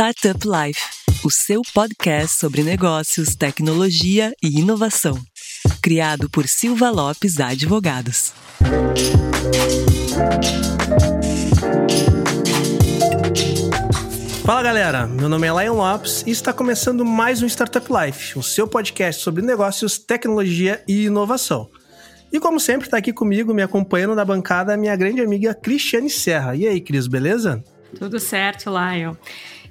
Startup Life, o seu podcast sobre negócios, tecnologia e inovação. Criado por Silva Lopes Advogados. Fala galera, meu nome é Lion Lopes e está começando mais um Startup Life, o seu podcast sobre negócios, tecnologia e inovação. E como sempre, está aqui comigo, me acompanhando na bancada, a minha grande amiga Cristiane Serra. E aí, Cris, beleza? Tudo certo, Lion.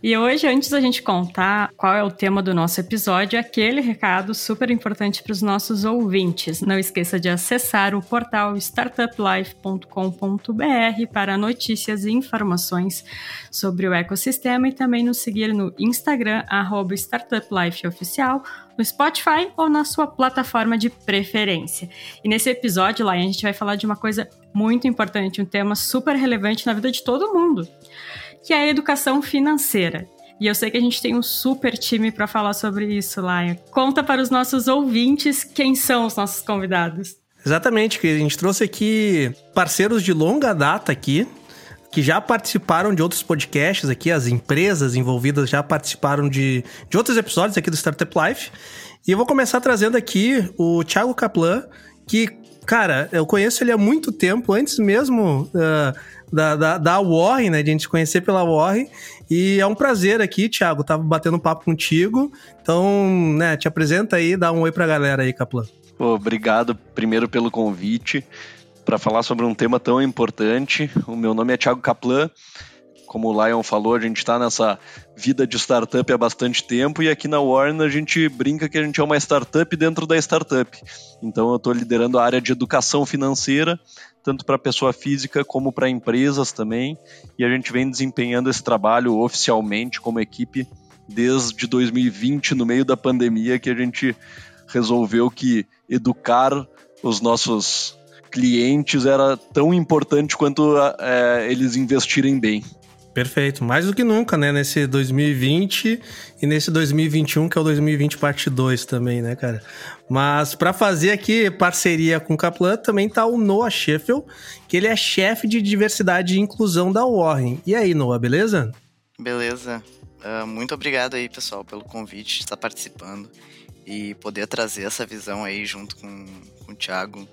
E hoje, antes da gente contar qual é o tema do nosso episódio, aquele recado super importante para os nossos ouvintes. Não esqueça de acessar o portal startuplife.com.br para notícias e informações sobre o ecossistema e também nos seguir no Instagram, StartupLifeOficial, no Spotify ou na sua plataforma de preferência. E nesse episódio, lá, a gente vai falar de uma coisa muito importante, um tema super relevante na vida de todo mundo que é a educação financeira. E eu sei que a gente tem um super time para falar sobre isso, Laia. Conta para os nossos ouvintes quem são os nossos convidados. Exatamente, que a gente trouxe aqui parceiros de longa data aqui, que já participaram de outros podcasts aqui, as empresas envolvidas já participaram de, de outros episódios aqui do Startup Life. E eu vou começar trazendo aqui o Thiago Kaplan, que, cara, eu conheço ele há muito tempo, antes mesmo uh, da, da, da Warren, né? De a gente conhecer pela Warren. E é um prazer aqui, Thiago, tava batendo papo contigo. Então, né, te apresenta aí, dá um oi pra galera aí, Kaplan. Obrigado primeiro pelo convite para falar sobre um tema tão importante. O meu nome é Thiago Kaplan. Como o Lion falou, a gente está nessa vida de startup há bastante tempo e aqui na Warner a gente brinca que a gente é uma startup dentro da startup. Então eu estou liderando a área de educação financeira tanto para pessoa física como para empresas também. E a gente vem desempenhando esse trabalho oficialmente como equipe desde 2020, no meio da pandemia, que a gente resolveu que educar os nossos clientes era tão importante quanto é, eles investirem bem. Perfeito, mais do que nunca, né? Nesse 2020 e nesse 2021, que é o 2020 parte 2 também, né, cara? Mas para fazer aqui parceria com o Kaplan, também tá o Noah Sheffield, que ele é chefe de diversidade e inclusão da Warren. E aí, Noah, beleza? Beleza. Uh, muito obrigado aí, pessoal, pelo convite de estar participando e poder trazer essa visão aí junto com, com o Thiago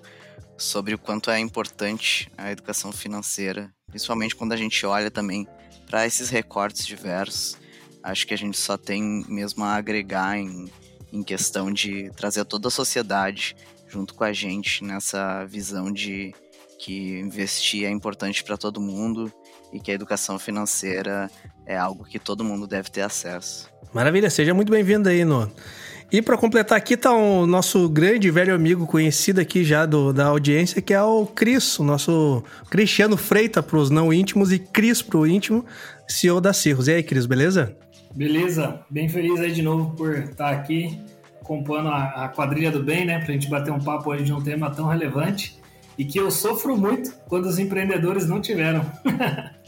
sobre o quanto é importante a educação financeira, principalmente quando a gente olha também para esses recortes diversos, acho que a gente só tem mesmo a agregar em, em questão de trazer toda a sociedade junto com a gente nessa visão de que investir é importante para todo mundo e que a educação financeira é algo que todo mundo deve ter acesso. Maravilha, seja muito bem-vindo aí, no e para completar aqui tá o nosso grande velho amigo conhecido aqui já do, da audiência, que é o Cris, o nosso Cristiano Freita para os não íntimos e Cris para o íntimo, CEO da Cirrus. E aí, Cris, beleza? Beleza, bem feliz aí de novo por estar aqui compondo a, a quadrilha do bem, né, para a gente bater um papo hoje de um tema tão relevante e que eu sofro muito quando os empreendedores não tiveram.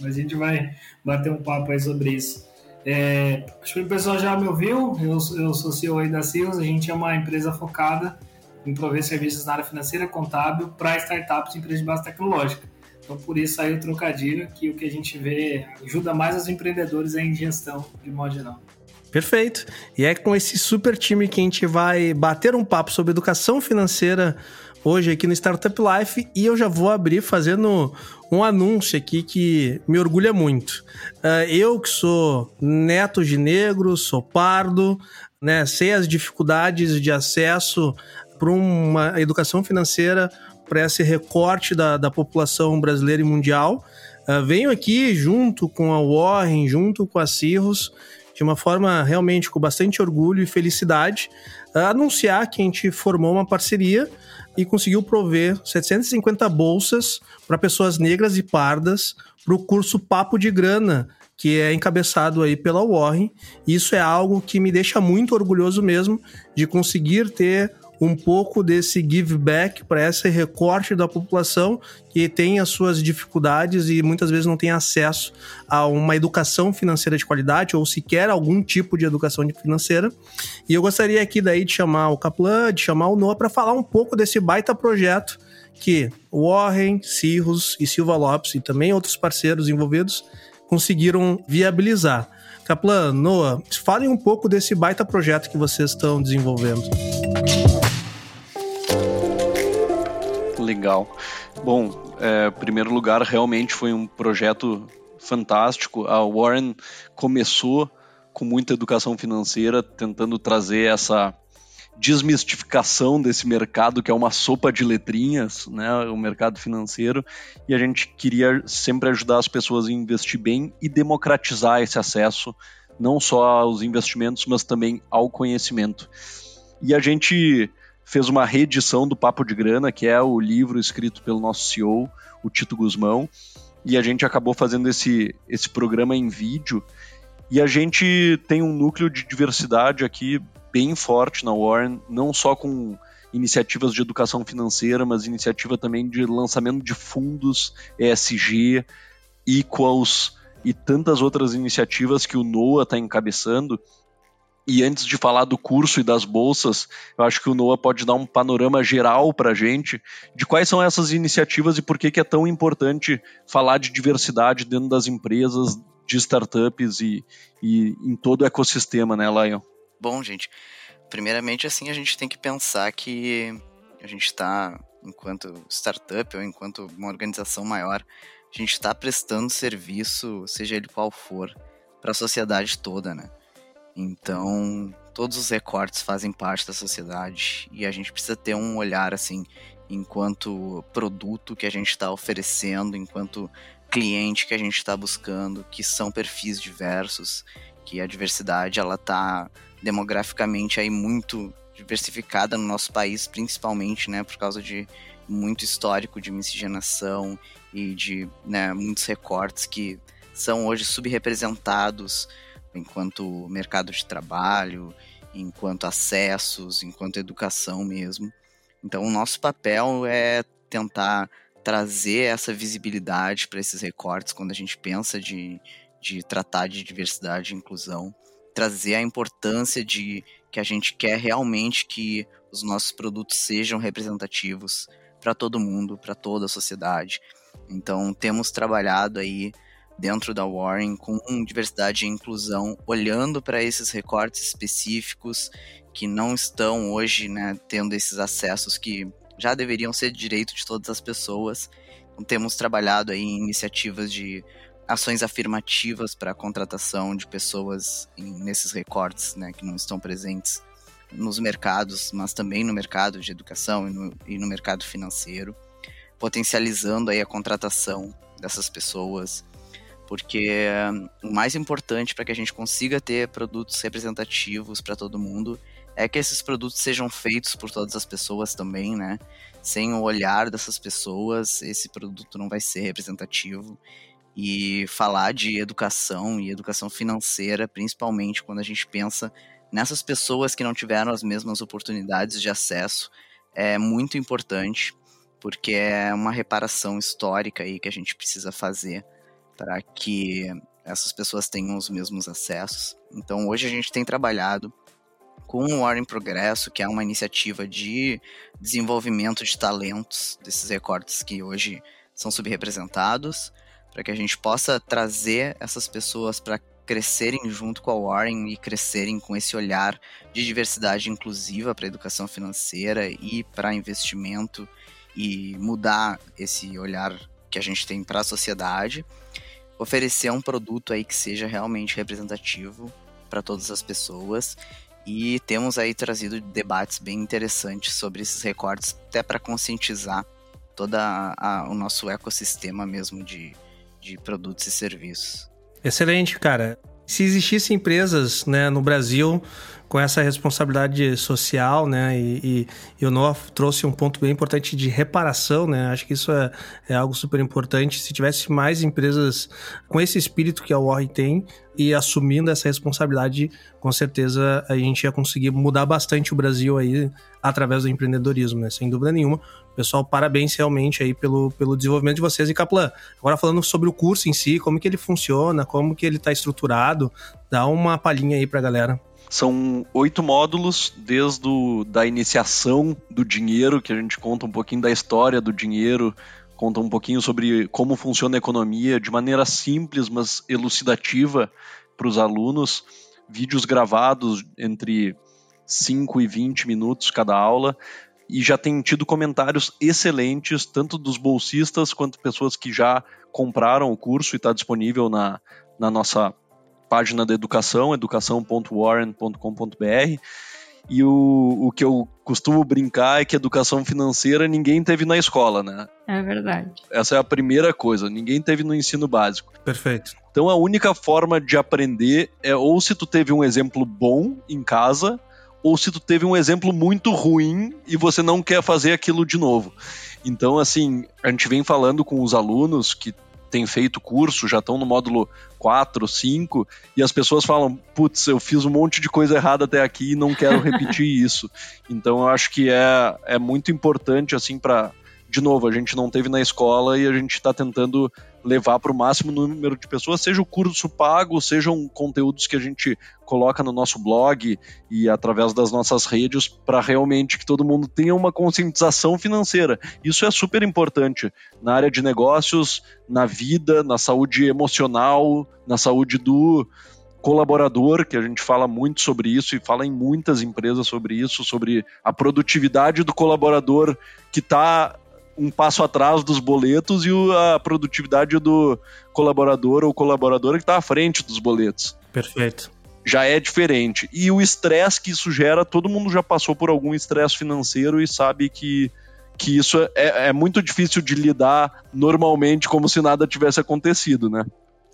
Mas a gente vai bater um papo aí sobre isso. É, acho que o pessoal já me ouviu, eu, eu sou CEO aí da Silos, a gente é uma empresa focada em prover serviços na área financeira, contábil, para startups e empresas de base tecnológica. Então, por isso aí o trocadilho, que o que a gente vê ajuda mais os empreendedores em gestão, de modo geral. Perfeito. E é com esse super time que a gente vai bater um papo sobre educação financeira hoje aqui no Startup Life e eu já vou abrir fazendo um anúncio aqui que me orgulha muito. Uh, eu que sou neto de negro, sou pardo, né, sei as dificuldades de acesso para uma educação financeira para esse recorte da, da população brasileira e mundial. Uh, venho aqui junto com a Warren, junto com a Cirrus, de uma forma realmente com bastante orgulho e felicidade, anunciar que a gente formou uma parceria e conseguiu prover 750 bolsas para pessoas negras e pardas para o curso Papo de Grana, que é encabeçado aí pela Warren. Isso é algo que me deixa muito orgulhoso mesmo de conseguir ter um pouco desse give back para esse recorte da população que tem as suas dificuldades e muitas vezes não tem acesso a uma educação financeira de qualidade ou sequer algum tipo de educação financeira. E eu gostaria aqui daí de chamar o Kaplan, de chamar o Noah para falar um pouco desse baita projeto que Warren, Cirrus e Silva Lopes e também outros parceiros envolvidos conseguiram viabilizar. Kaplan, Noah, falem um pouco desse baita projeto que vocês estão desenvolvendo. Legal. Bom, é, primeiro lugar, realmente foi um projeto fantástico. A Warren começou com muita educação financeira, tentando trazer essa desmistificação desse mercado que é uma sopa de letrinhas, né, o mercado financeiro, e a gente queria sempre ajudar as pessoas a investir bem e democratizar esse acesso não só aos investimentos, mas também ao conhecimento. E a gente fez uma reedição do Papo de Grana, que é o livro escrito pelo nosso CEO, o Tito Guzmão, e a gente acabou fazendo esse, esse programa em vídeo. E a gente tem um núcleo de diversidade aqui bem forte na Warren, não só com iniciativas de educação financeira, mas iniciativa também de lançamento de fundos ESG, equals e tantas outras iniciativas que o NOAA está encabeçando e antes de falar do curso e das bolsas, eu acho que o Noah pode dar um panorama geral para a gente de quais são essas iniciativas e por que, que é tão importante falar de diversidade dentro das empresas, de startups e, e em todo o ecossistema, né, Lion? Bom, gente, primeiramente, assim, a gente tem que pensar que a gente está, enquanto startup ou enquanto uma organização maior, a gente está prestando serviço, seja ele qual for, para a sociedade toda, né? Então, todos os recortes fazem parte da sociedade e a gente precisa ter um olhar assim, enquanto produto que a gente está oferecendo, enquanto cliente que a gente está buscando, que são perfis diversos, que a diversidade ela está demograficamente aí muito diversificada no nosso país, principalmente, né, por causa de muito histórico de miscigenação e de né, muitos recortes que são hoje subrepresentados enquanto mercado de trabalho, enquanto acessos, enquanto educação mesmo. Então, o nosso papel é tentar trazer essa visibilidade para esses recortes quando a gente pensa de, de tratar de diversidade e inclusão, trazer a importância de que a gente quer realmente que os nossos produtos sejam representativos para todo mundo, para toda a sociedade. Então, temos trabalhado aí dentro da Warren com diversidade e inclusão, olhando para esses recortes específicos que não estão hoje né, tendo esses acessos que já deveriam ser direito de todas as pessoas. Então, temos trabalhado aí em iniciativas de ações afirmativas para a contratação de pessoas em, nesses recortes né, que não estão presentes nos mercados, mas também no mercado de educação e no, e no mercado financeiro, potencializando aí a contratação dessas pessoas, porque o mais importante para que a gente consiga ter produtos representativos para todo mundo é que esses produtos sejam feitos por todas as pessoas também, né? Sem o olhar dessas pessoas, esse produto não vai ser representativo. E falar de educação e educação financeira, principalmente quando a gente pensa nessas pessoas que não tiveram as mesmas oportunidades de acesso, é muito importante, porque é uma reparação histórica aí que a gente precisa fazer para que essas pessoas tenham os mesmos acessos. Então, hoje a gente tem trabalhado com o War em Progresso, que é uma iniciativa de desenvolvimento de talentos desses recortes que hoje são subrepresentados, para que a gente possa trazer essas pessoas para crescerem junto com a Warren e crescerem com esse olhar de diversidade inclusiva para educação financeira e para investimento e mudar esse olhar que a gente tem para a sociedade oferecer um produto aí que seja realmente representativo para todas as pessoas. E temos aí trazido debates bem interessantes sobre esses recortes, até para conscientizar todo o nosso ecossistema mesmo de, de produtos e serviços. Excelente, cara. Se existissem empresas né, no Brasil com essa responsabilidade social, né? E, e, e o Noah trouxe um ponto bem importante de reparação, né? Acho que isso é, é algo super importante. Se tivesse mais empresas com esse espírito que a Warren tem e assumindo essa responsabilidade, com certeza a gente ia conseguir mudar bastante o Brasil aí através do empreendedorismo, né? Sem dúvida nenhuma. Pessoal, parabéns realmente aí pelo, pelo desenvolvimento de vocês. E Kaplan, agora falando sobre o curso em si, como que ele funciona, como que ele está estruturado, dá uma palhinha aí pra galera. São oito módulos, desde o, da iniciação do dinheiro, que a gente conta um pouquinho da história do dinheiro, conta um pouquinho sobre como funciona a economia de maneira simples, mas elucidativa para os alunos. Vídeos gravados entre 5 e 20 minutos cada aula. E já tem tido comentários excelentes, tanto dos bolsistas quanto pessoas que já compraram o curso e está disponível na, na nossa página da educação, educação.warren.com.br. E o, o que eu costumo brincar é que educação financeira ninguém teve na escola, né? É verdade. Essa é a primeira coisa, ninguém teve no ensino básico. Perfeito. Então a única forma de aprender é ou se tu teve um exemplo bom em casa, ou se tu teve um exemplo muito ruim e você não quer fazer aquilo de novo. Então, assim, a gente vem falando com os alunos que têm feito curso, já estão no módulo 4, 5, e as pessoas falam: putz, eu fiz um monte de coisa errada até aqui e não quero repetir isso. Então eu acho que é, é muito importante, assim, para. De novo, a gente não teve na escola e a gente está tentando levar para o máximo número de pessoas, seja o curso pago, sejam conteúdos que a gente coloca no nosso blog e através das nossas redes para realmente que todo mundo tenha uma conscientização financeira. Isso é super importante na área de negócios, na vida, na saúde emocional, na saúde do colaborador, que a gente fala muito sobre isso e fala em muitas empresas sobre isso, sobre a produtividade do colaborador que está um passo atrás dos boletos e a produtividade do colaborador ou colaboradora que está à frente dos boletos. Perfeito. Já é diferente. E o estresse que isso gera, todo mundo já passou por algum estresse financeiro e sabe que, que isso é, é muito difícil de lidar normalmente como se nada tivesse acontecido, né?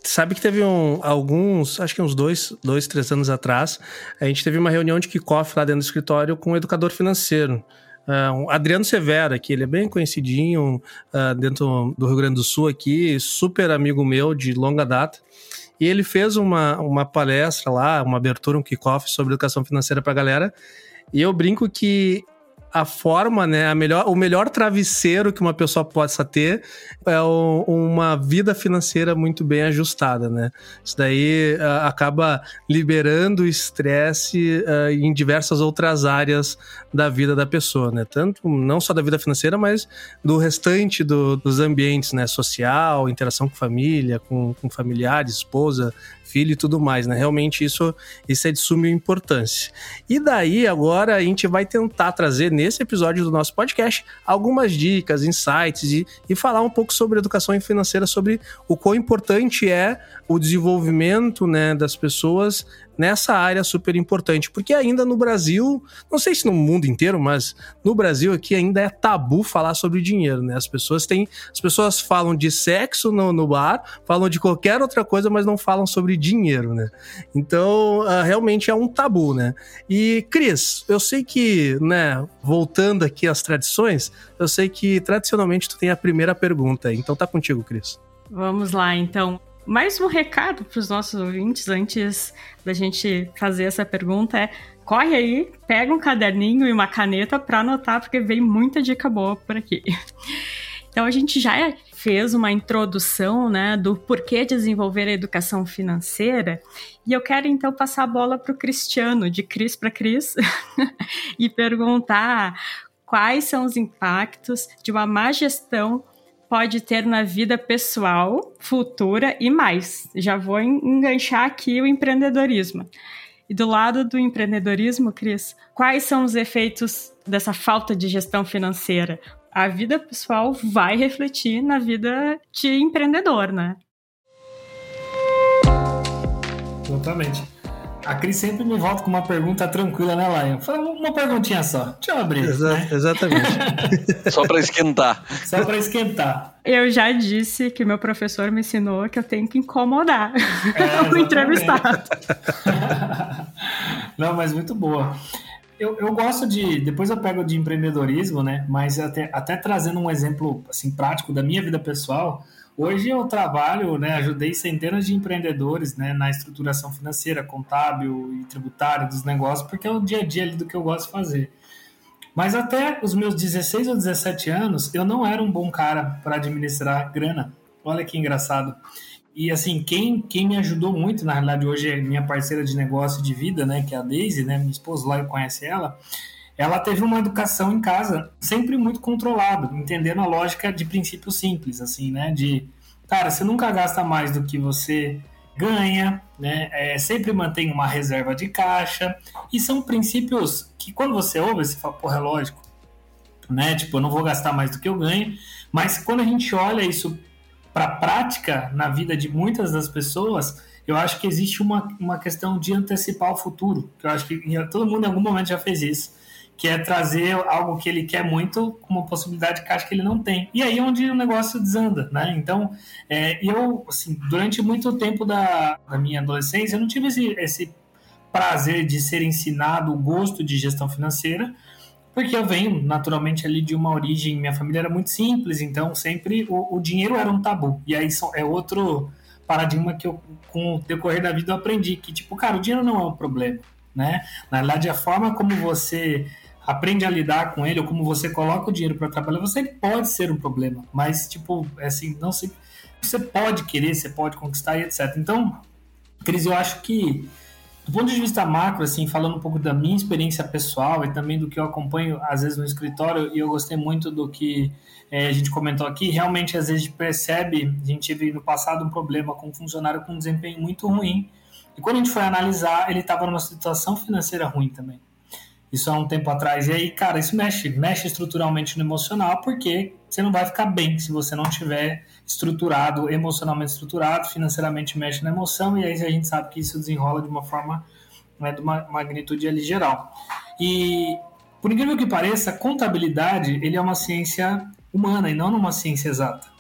Sabe que teve um, alguns, acho que uns dois, dois, três anos atrás, a gente teve uma reunião de kickoff lá dentro do escritório com um educador financeiro. Uh, Adriano Severa, que ele é bem conhecidinho uh, dentro do Rio Grande do Sul aqui, super amigo meu de longa data. E ele fez uma, uma palestra lá, uma abertura, um kickoff sobre educação financeira para a galera. E eu brinco que a forma, né, a melhor, o melhor travesseiro que uma pessoa possa ter é o, uma vida financeira muito bem ajustada, né? Isso daí uh, acaba liberando o estresse uh, em diversas outras áreas da vida da pessoa, né? Tanto não só da vida financeira, mas do restante do, dos ambientes, né? Social, interação com família, com, com familiares, esposa, filho e tudo mais, né? Realmente isso, isso é de suma importância. E daí agora a gente vai tentar trazer nesse episódio do nosso podcast algumas dicas, insights e, e falar um pouco sobre educação financeira, sobre o quão importante é o desenvolvimento né, das pessoas nessa área super importante, porque ainda no Brasil, não sei se no mundo inteiro, mas no Brasil aqui ainda é tabu falar sobre dinheiro, né? As pessoas têm, as pessoas falam de sexo no, no bar, falam de qualquer outra coisa, mas não falam sobre dinheiro, né? Então, uh, realmente é um tabu, né? E Cris, eu sei que, né, voltando aqui às tradições, eu sei que tradicionalmente tu tem a primeira pergunta, então tá contigo, Cris. Vamos lá, então. Mais um recado para os nossos ouvintes antes da gente fazer essa pergunta é corre aí, pega um caderninho e uma caneta para anotar, porque vem muita dica boa por aqui. Então a gente já fez uma introdução né, do porquê desenvolver a educação financeira e eu quero então passar a bola para o Cristiano, de Cris para Cris, e perguntar quais são os impactos de uma má gestão pode ter na vida pessoal, futura e mais. Já vou enganchar aqui o empreendedorismo. E do lado do empreendedorismo, Cris, quais são os efeitos dessa falta de gestão financeira? A vida pessoal vai refletir na vida de empreendedor, né? Exatamente. A Cris sempre me volta com uma pergunta tranquila, né, Lion? Fala uma perguntinha só. Deixa eu abrir. Exa né? Exatamente. só para esquentar. Só para esquentar. Eu já disse que meu professor me ensinou que eu tenho que incomodar é, o entrevistado. Não, mas muito boa. Eu, eu gosto de. Depois eu pego de empreendedorismo, né? Mas até, até trazendo um exemplo assim, prático da minha vida pessoal. Hoje eu trabalho, né, ajudei centenas de empreendedores né, na estruturação financeira, contábil e tributária dos negócios, porque é o dia a dia ali do que eu gosto de fazer. Mas até os meus 16 ou 17 anos, eu não era um bom cara para administrar grana. Olha que engraçado. E assim, quem, quem me ajudou muito, na realidade, hoje é minha parceira de negócio de vida, né, que é a Daisy, né, minha esposa lá, eu conhece ela ela teve uma educação em casa sempre muito controlada, entendendo a lógica de princípios simples, assim, né? De, cara, você nunca gasta mais do que você ganha, né? É, sempre mantém uma reserva de caixa. E são princípios que quando você ouve, você fala, porra, é lógico, né? Tipo, eu não vou gastar mais do que eu ganho. Mas quando a gente olha isso para a prática na vida de muitas das pessoas, eu acho que existe uma, uma questão de antecipar o futuro. Que eu acho que todo mundo em algum momento já fez isso que é trazer algo que ele quer muito com uma possibilidade de caixa que ele não tem. E aí é onde o negócio desanda, né? Então, é, eu, assim, durante muito tempo da, da minha adolescência, eu não tive esse, esse prazer de ser ensinado o gosto de gestão financeira, porque eu venho naturalmente ali de uma origem, minha família era muito simples, então sempre o, o dinheiro era um tabu. E aí é outro paradigma que eu, com o decorrer da vida, eu aprendi que, tipo, cara, o dinheiro não é um problema, né? Na verdade, a forma como você aprende a lidar com ele, ou como você coloca o dinheiro para trabalhar, você pode ser um problema, mas, tipo, assim, não se. Você pode querer, você pode conquistar e etc. Então, Cris, eu acho que, do ponto de vista macro, assim, falando um pouco da minha experiência pessoal e também do que eu acompanho, às vezes, no escritório, e eu gostei muito do que é, a gente comentou aqui, realmente, às vezes, a gente percebe, a gente teve no passado um problema com um funcionário com um desempenho muito ruim, e quando a gente foi analisar, ele estava numa situação financeira ruim também. Isso há um tempo atrás. E aí, cara, isso mexe, mexe estruturalmente no emocional, porque você não vai ficar bem se você não tiver estruturado, emocionalmente estruturado, financeiramente mexe na emoção, e aí a gente sabe que isso desenrola de uma forma, né, de uma magnitude ali geral. E, por incrível que pareça, contabilidade, ele é uma ciência humana e não uma ciência exata.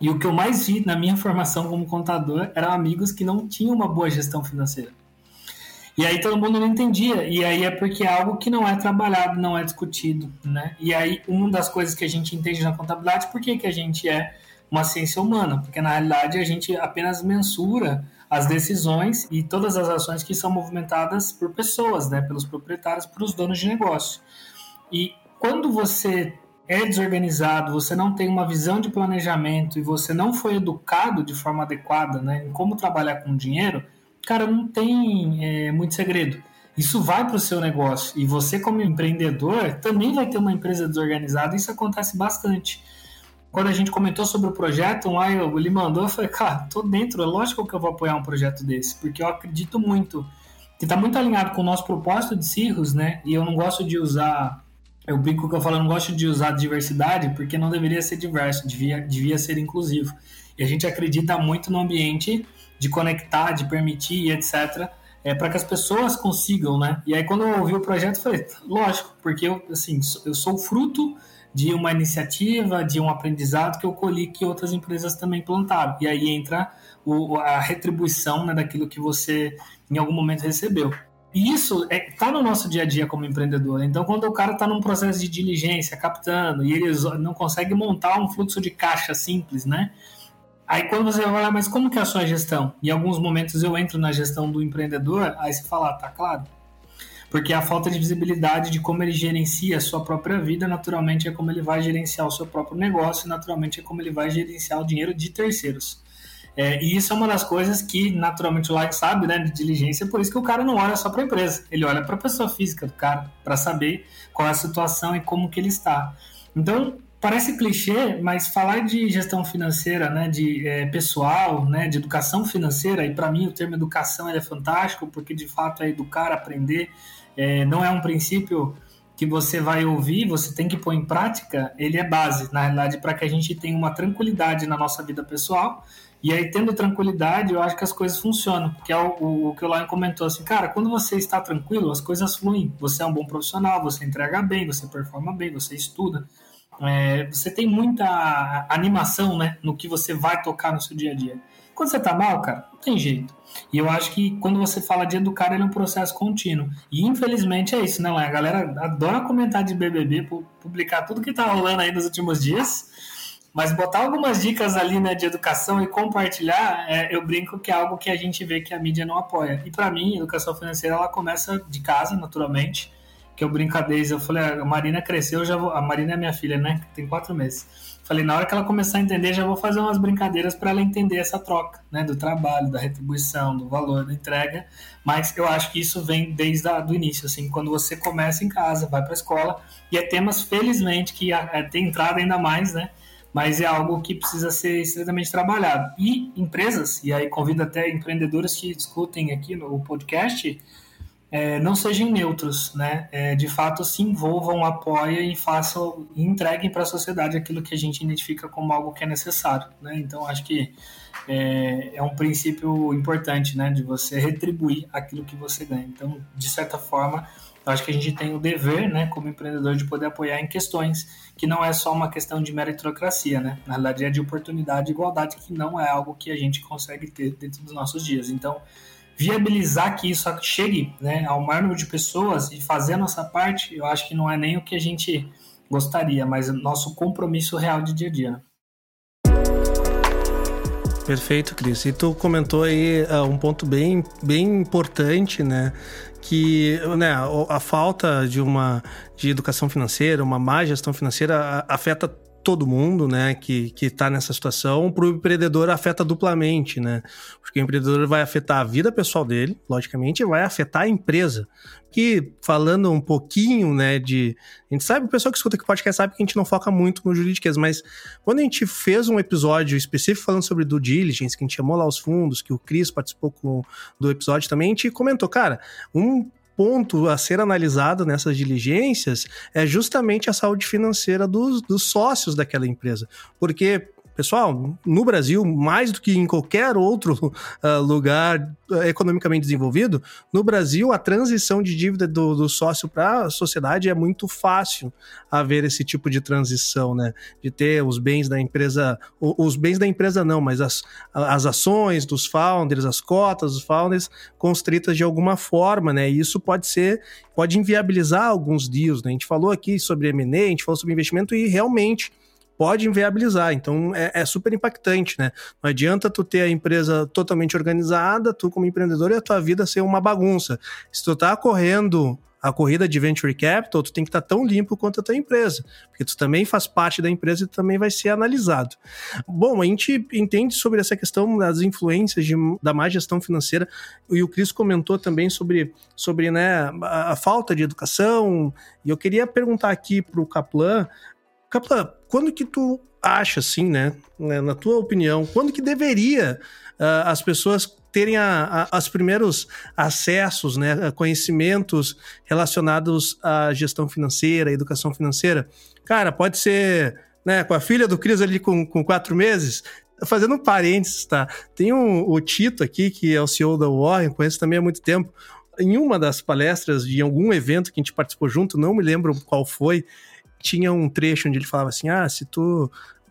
E o que eu mais vi na minha formação como contador eram amigos que não tinham uma boa gestão financeira. E aí todo mundo não entendia. E aí é porque é algo que não é trabalhado, não é discutido, né? E aí uma das coisas que a gente entende na contabilidade, por que, que a gente é uma ciência humana? Porque na realidade a gente apenas mensura as decisões e todas as ações que são movimentadas por pessoas, né? Pelos proprietários, por os donos de negócio. E quando você é desorganizado, você não tem uma visão de planejamento e você não foi educado de forma adequada né, em como trabalhar com dinheiro, cara, não tem é, muito segredo. Isso vai para o seu negócio. E você, como empreendedor, também vai ter uma empresa desorganizada. Isso acontece bastante. Quando a gente comentou sobre o projeto, um aí ele mandou, eu falei, cara, tô dentro, é lógico que eu vou apoiar um projeto desse, porque eu acredito muito que está muito alinhado com o nosso propósito de Cirrus, né? E eu não gosto de usar, eu brinco que eu falo, eu não gosto de usar diversidade, porque não deveria ser diverso, devia, devia ser inclusivo. E a gente acredita muito no ambiente de conectar, de permitir, etc. É, para que as pessoas consigam, né? E aí quando eu ouvi o projeto, eu falei, lógico, porque eu, assim, eu sou fruto de uma iniciativa, de um aprendizado que eu colhi que outras empresas também plantaram. E aí entra o, a retribuição né, daquilo que você em algum momento recebeu. E isso está é, tá no nosso dia a dia como empreendedor. Então, quando o cara está num processo de diligência, captando, e ele não consegue montar um fluxo de caixa simples, né? Aí quando você vai falar, mas como que é a sua gestão? Em alguns momentos eu entro na gestão do empreendedor, aí você fala, ah, tá claro. Porque a falta de visibilidade de como ele gerencia a sua própria vida, naturalmente é como ele vai gerenciar o seu próprio negócio, naturalmente é como ele vai gerenciar o dinheiro de terceiros. É, e isso é uma das coisas que, naturalmente, o Like sabe, né, de diligência, por isso que o cara não olha só para a empresa, ele olha para a pessoa física do cara, para saber qual é a situação e como que ele está. Então, parece clichê, mas falar de gestão financeira, né, de é, pessoal, né, de educação financeira, e para mim o termo educação é fantástico, porque de fato é educar, aprender, é, não é um princípio que você vai ouvir, você tem que pôr em prática, ele é base, na realidade, para que a gente tenha uma tranquilidade na nossa vida pessoal. E aí, tendo tranquilidade, eu acho que as coisas funcionam. Que é o, o, o que o Lion comentou assim, cara, quando você está tranquilo, as coisas fluem. Você é um bom profissional, você entrega bem, você performa bem, você estuda é, você tem muita animação né, no que você vai tocar no seu dia a dia. Quando você tá mal, cara, não tem jeito. E eu acho que quando você fala de educar, ele é um processo contínuo. E infelizmente é isso, né, A galera adora comentar de BBB, publicar tudo que tá rolando aí nos últimos dias. Mas botar algumas dicas ali né, de educação e compartilhar, é, eu brinco que é algo que a gente vê que a mídia não apoia. E para mim, educação financeira ela começa de casa, naturalmente que eu brincadeiros, eu falei, a Marina cresceu, já vou, a Marina é minha filha, né, tem quatro meses. Falei, na hora que ela começar a entender, já vou fazer umas brincadeiras para ela entender essa troca, né? Do trabalho, da retribuição, do valor da entrega. Mas eu acho que isso vem desde o início, assim, quando você começa em casa, vai para a escola, e é temas, felizmente, que é, tem entrado ainda mais, né? Mas é algo que precisa ser extremamente trabalhado. E empresas, e aí convido até empreendedores que discutem aqui no podcast, é, não sejam neutros, né? É, de fato, se envolvam, apoiem e façam, entreguem para a sociedade aquilo que a gente identifica como algo que é necessário, né? Então, acho que é, é, um princípio importante, né? De você retribuir aquilo que você ganha. Então, de certa forma, acho que a gente tem o dever, né, como empreendedor, de poder apoiar em questões que não é só uma questão de meritocracia, né? Na realidade, é de oportunidade e igualdade, que não é algo que a gente consegue ter dentro dos nossos dias. Então, viabilizar que isso chegue né, ao maior número de pessoas e fazer a nossa parte, eu acho que não é nem o que a gente gostaria, mas o nosso compromisso real de dia a dia. Perfeito, Cris. E tu comentou aí uh, um ponto bem, bem importante, né? Que né, a, a, falta de uma de educação financeira, uma má gestão financeira afeta todo mundo, né, que, que tá nessa situação, para o empreendedor afeta duplamente, né? Porque o empreendedor vai afetar a vida pessoal dele, logicamente, e vai afetar a empresa. Que, falando um pouquinho, né, de... A gente sabe, o pessoal que escuta aqui podcast sabe que a gente não foca muito no juridiquês, mas quando a gente fez um episódio específico falando sobre due diligence, que a gente chamou lá os fundos, que o Cris participou com, do episódio também, a gente comentou, cara, um ponto a ser analisado nessas diligências é justamente a saúde financeira dos, dos sócios daquela empresa. Porque Pessoal, no Brasil, mais do que em qualquer outro uh, lugar uh, economicamente desenvolvido, no Brasil a transição de dívida do, do sócio para a sociedade é muito fácil haver esse tipo de transição, né? De ter os bens da empresa, os bens da empresa não, mas as, as ações dos founders, as cotas dos founders constritas de alguma forma, né? E isso pode ser, pode inviabilizar alguns deals, né? A gente falou aqui sobre M&A, a gente falou sobre investimento e realmente pode inviabilizar. Então é, é, super impactante, né? Não adianta tu ter a empresa totalmente organizada, tu como empreendedor e a tua vida ser uma bagunça. Se tu tá correndo a corrida de venture capital, tu tem que estar tá tão limpo quanto a tua empresa, porque tu também faz parte da empresa e também vai ser analisado. Bom, a gente entende sobre essa questão das influências de, da má gestão financeira, e o Cris comentou também sobre, sobre né, a, a falta de educação, e eu queria perguntar aqui para o Kaplan, Kaplan, quando que tu acha, assim, né, né, na tua opinião, quando que deveria uh, as pessoas terem a, a, os primeiros acessos, né, conhecimentos relacionados à gestão financeira, à educação financeira? Cara, pode ser né, com a filha do Cris ali com, com quatro meses, fazendo um parênteses, tá? Tem um, o Tito aqui, que é o CEO da Warren, conheço também há muito tempo. Em uma das palestras de algum evento que a gente participou junto, não me lembro qual foi, tinha um trecho onde ele falava assim: ah, se tu.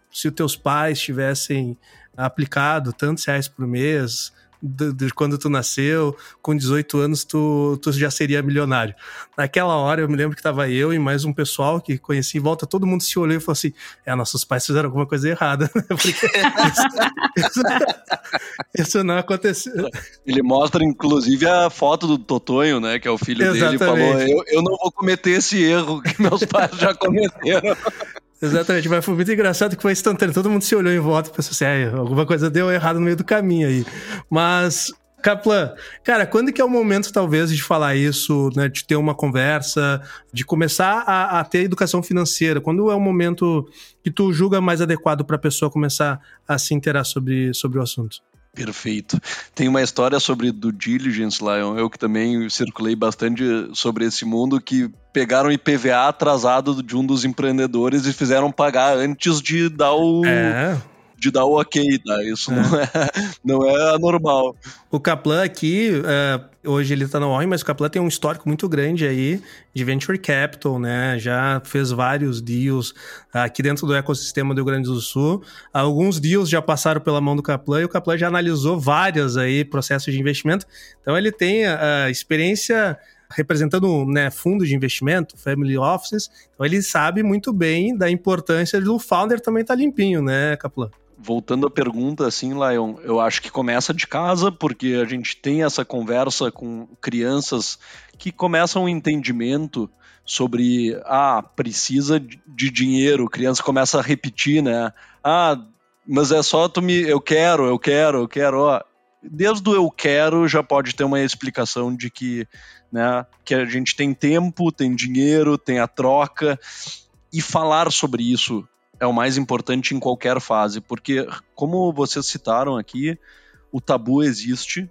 Se os teus pais tivessem aplicado tantos reais por mês, de, de, quando tu nasceu, com 18 anos tu, tu já seria milionário. Naquela hora eu me lembro que tava eu e mais um pessoal que conheci em volta, todo mundo se olhou e falou assim: é, nossos pais fizeram alguma coisa errada. Porque isso, isso, isso, não aconteceu. Ele mostra, inclusive, a foto do Totonho, né? Que é o filho Exatamente. dele, e falou: eu, eu não vou cometer esse erro que meus pais já cometeram. Exatamente, mas foi muito engraçado que foi instantâneo. Todo mundo se olhou em volta e pensou assim: ah, alguma coisa deu errado no meio do caminho aí. Mas, Kaplan, cara, quando que é o momento, talvez, de falar isso, né? De ter uma conversa, de começar a, a ter educação financeira? Quando é o momento que tu julga mais adequado para a pessoa começar a se interar sobre, sobre o assunto? Perfeito. Tem uma história sobre do diligence lá, eu que também circulei bastante sobre esse mundo que pegaram IPVA atrasado de um dos empreendedores e fizeram pagar antes de dar o é de dar o ok, tá? Isso é. Não, é, não é anormal. O Kaplan aqui, uh, hoje ele tá no ORM, mas o Kaplan tem um histórico muito grande aí de venture capital, né? Já fez vários deals aqui dentro do ecossistema do Rio Grande do Sul. Alguns deals já passaram pela mão do Kaplan e o Kaplan já analisou vários aí processos de investimento. Então ele tem a experiência representando né, fundos de investimento, family offices, então ele sabe muito bem da importância do founder também estar tá limpinho, né, Kaplan? Voltando à pergunta, assim, Lion, eu acho que começa de casa, porque a gente tem essa conversa com crianças que começam um entendimento sobre, ah, precisa de dinheiro, criança começa a repetir, né? Ah, mas é só tu me, eu quero, eu quero, eu quero, ó. Desde o eu quero já pode ter uma explicação de que, né, que a gente tem tempo, tem dinheiro, tem a troca e falar sobre isso é o mais importante em qualquer fase, porque, como vocês citaram aqui, o tabu existe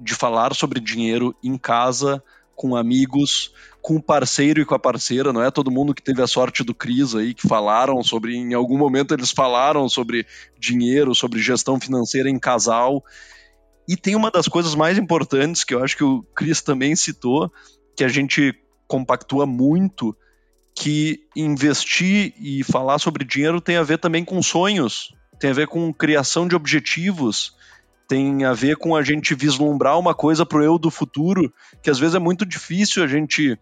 de falar sobre dinheiro em casa, com amigos, com o parceiro e com a parceira, não é todo mundo que teve a sorte do Cris aí, que falaram sobre, em algum momento eles falaram sobre dinheiro, sobre gestão financeira em casal. E tem uma das coisas mais importantes que eu acho que o Cris também citou, que a gente compactua muito, que investir e falar sobre dinheiro tem a ver também com sonhos, tem a ver com criação de objetivos, tem a ver com a gente vislumbrar uma coisa para o eu do futuro, que às vezes é muito difícil a gente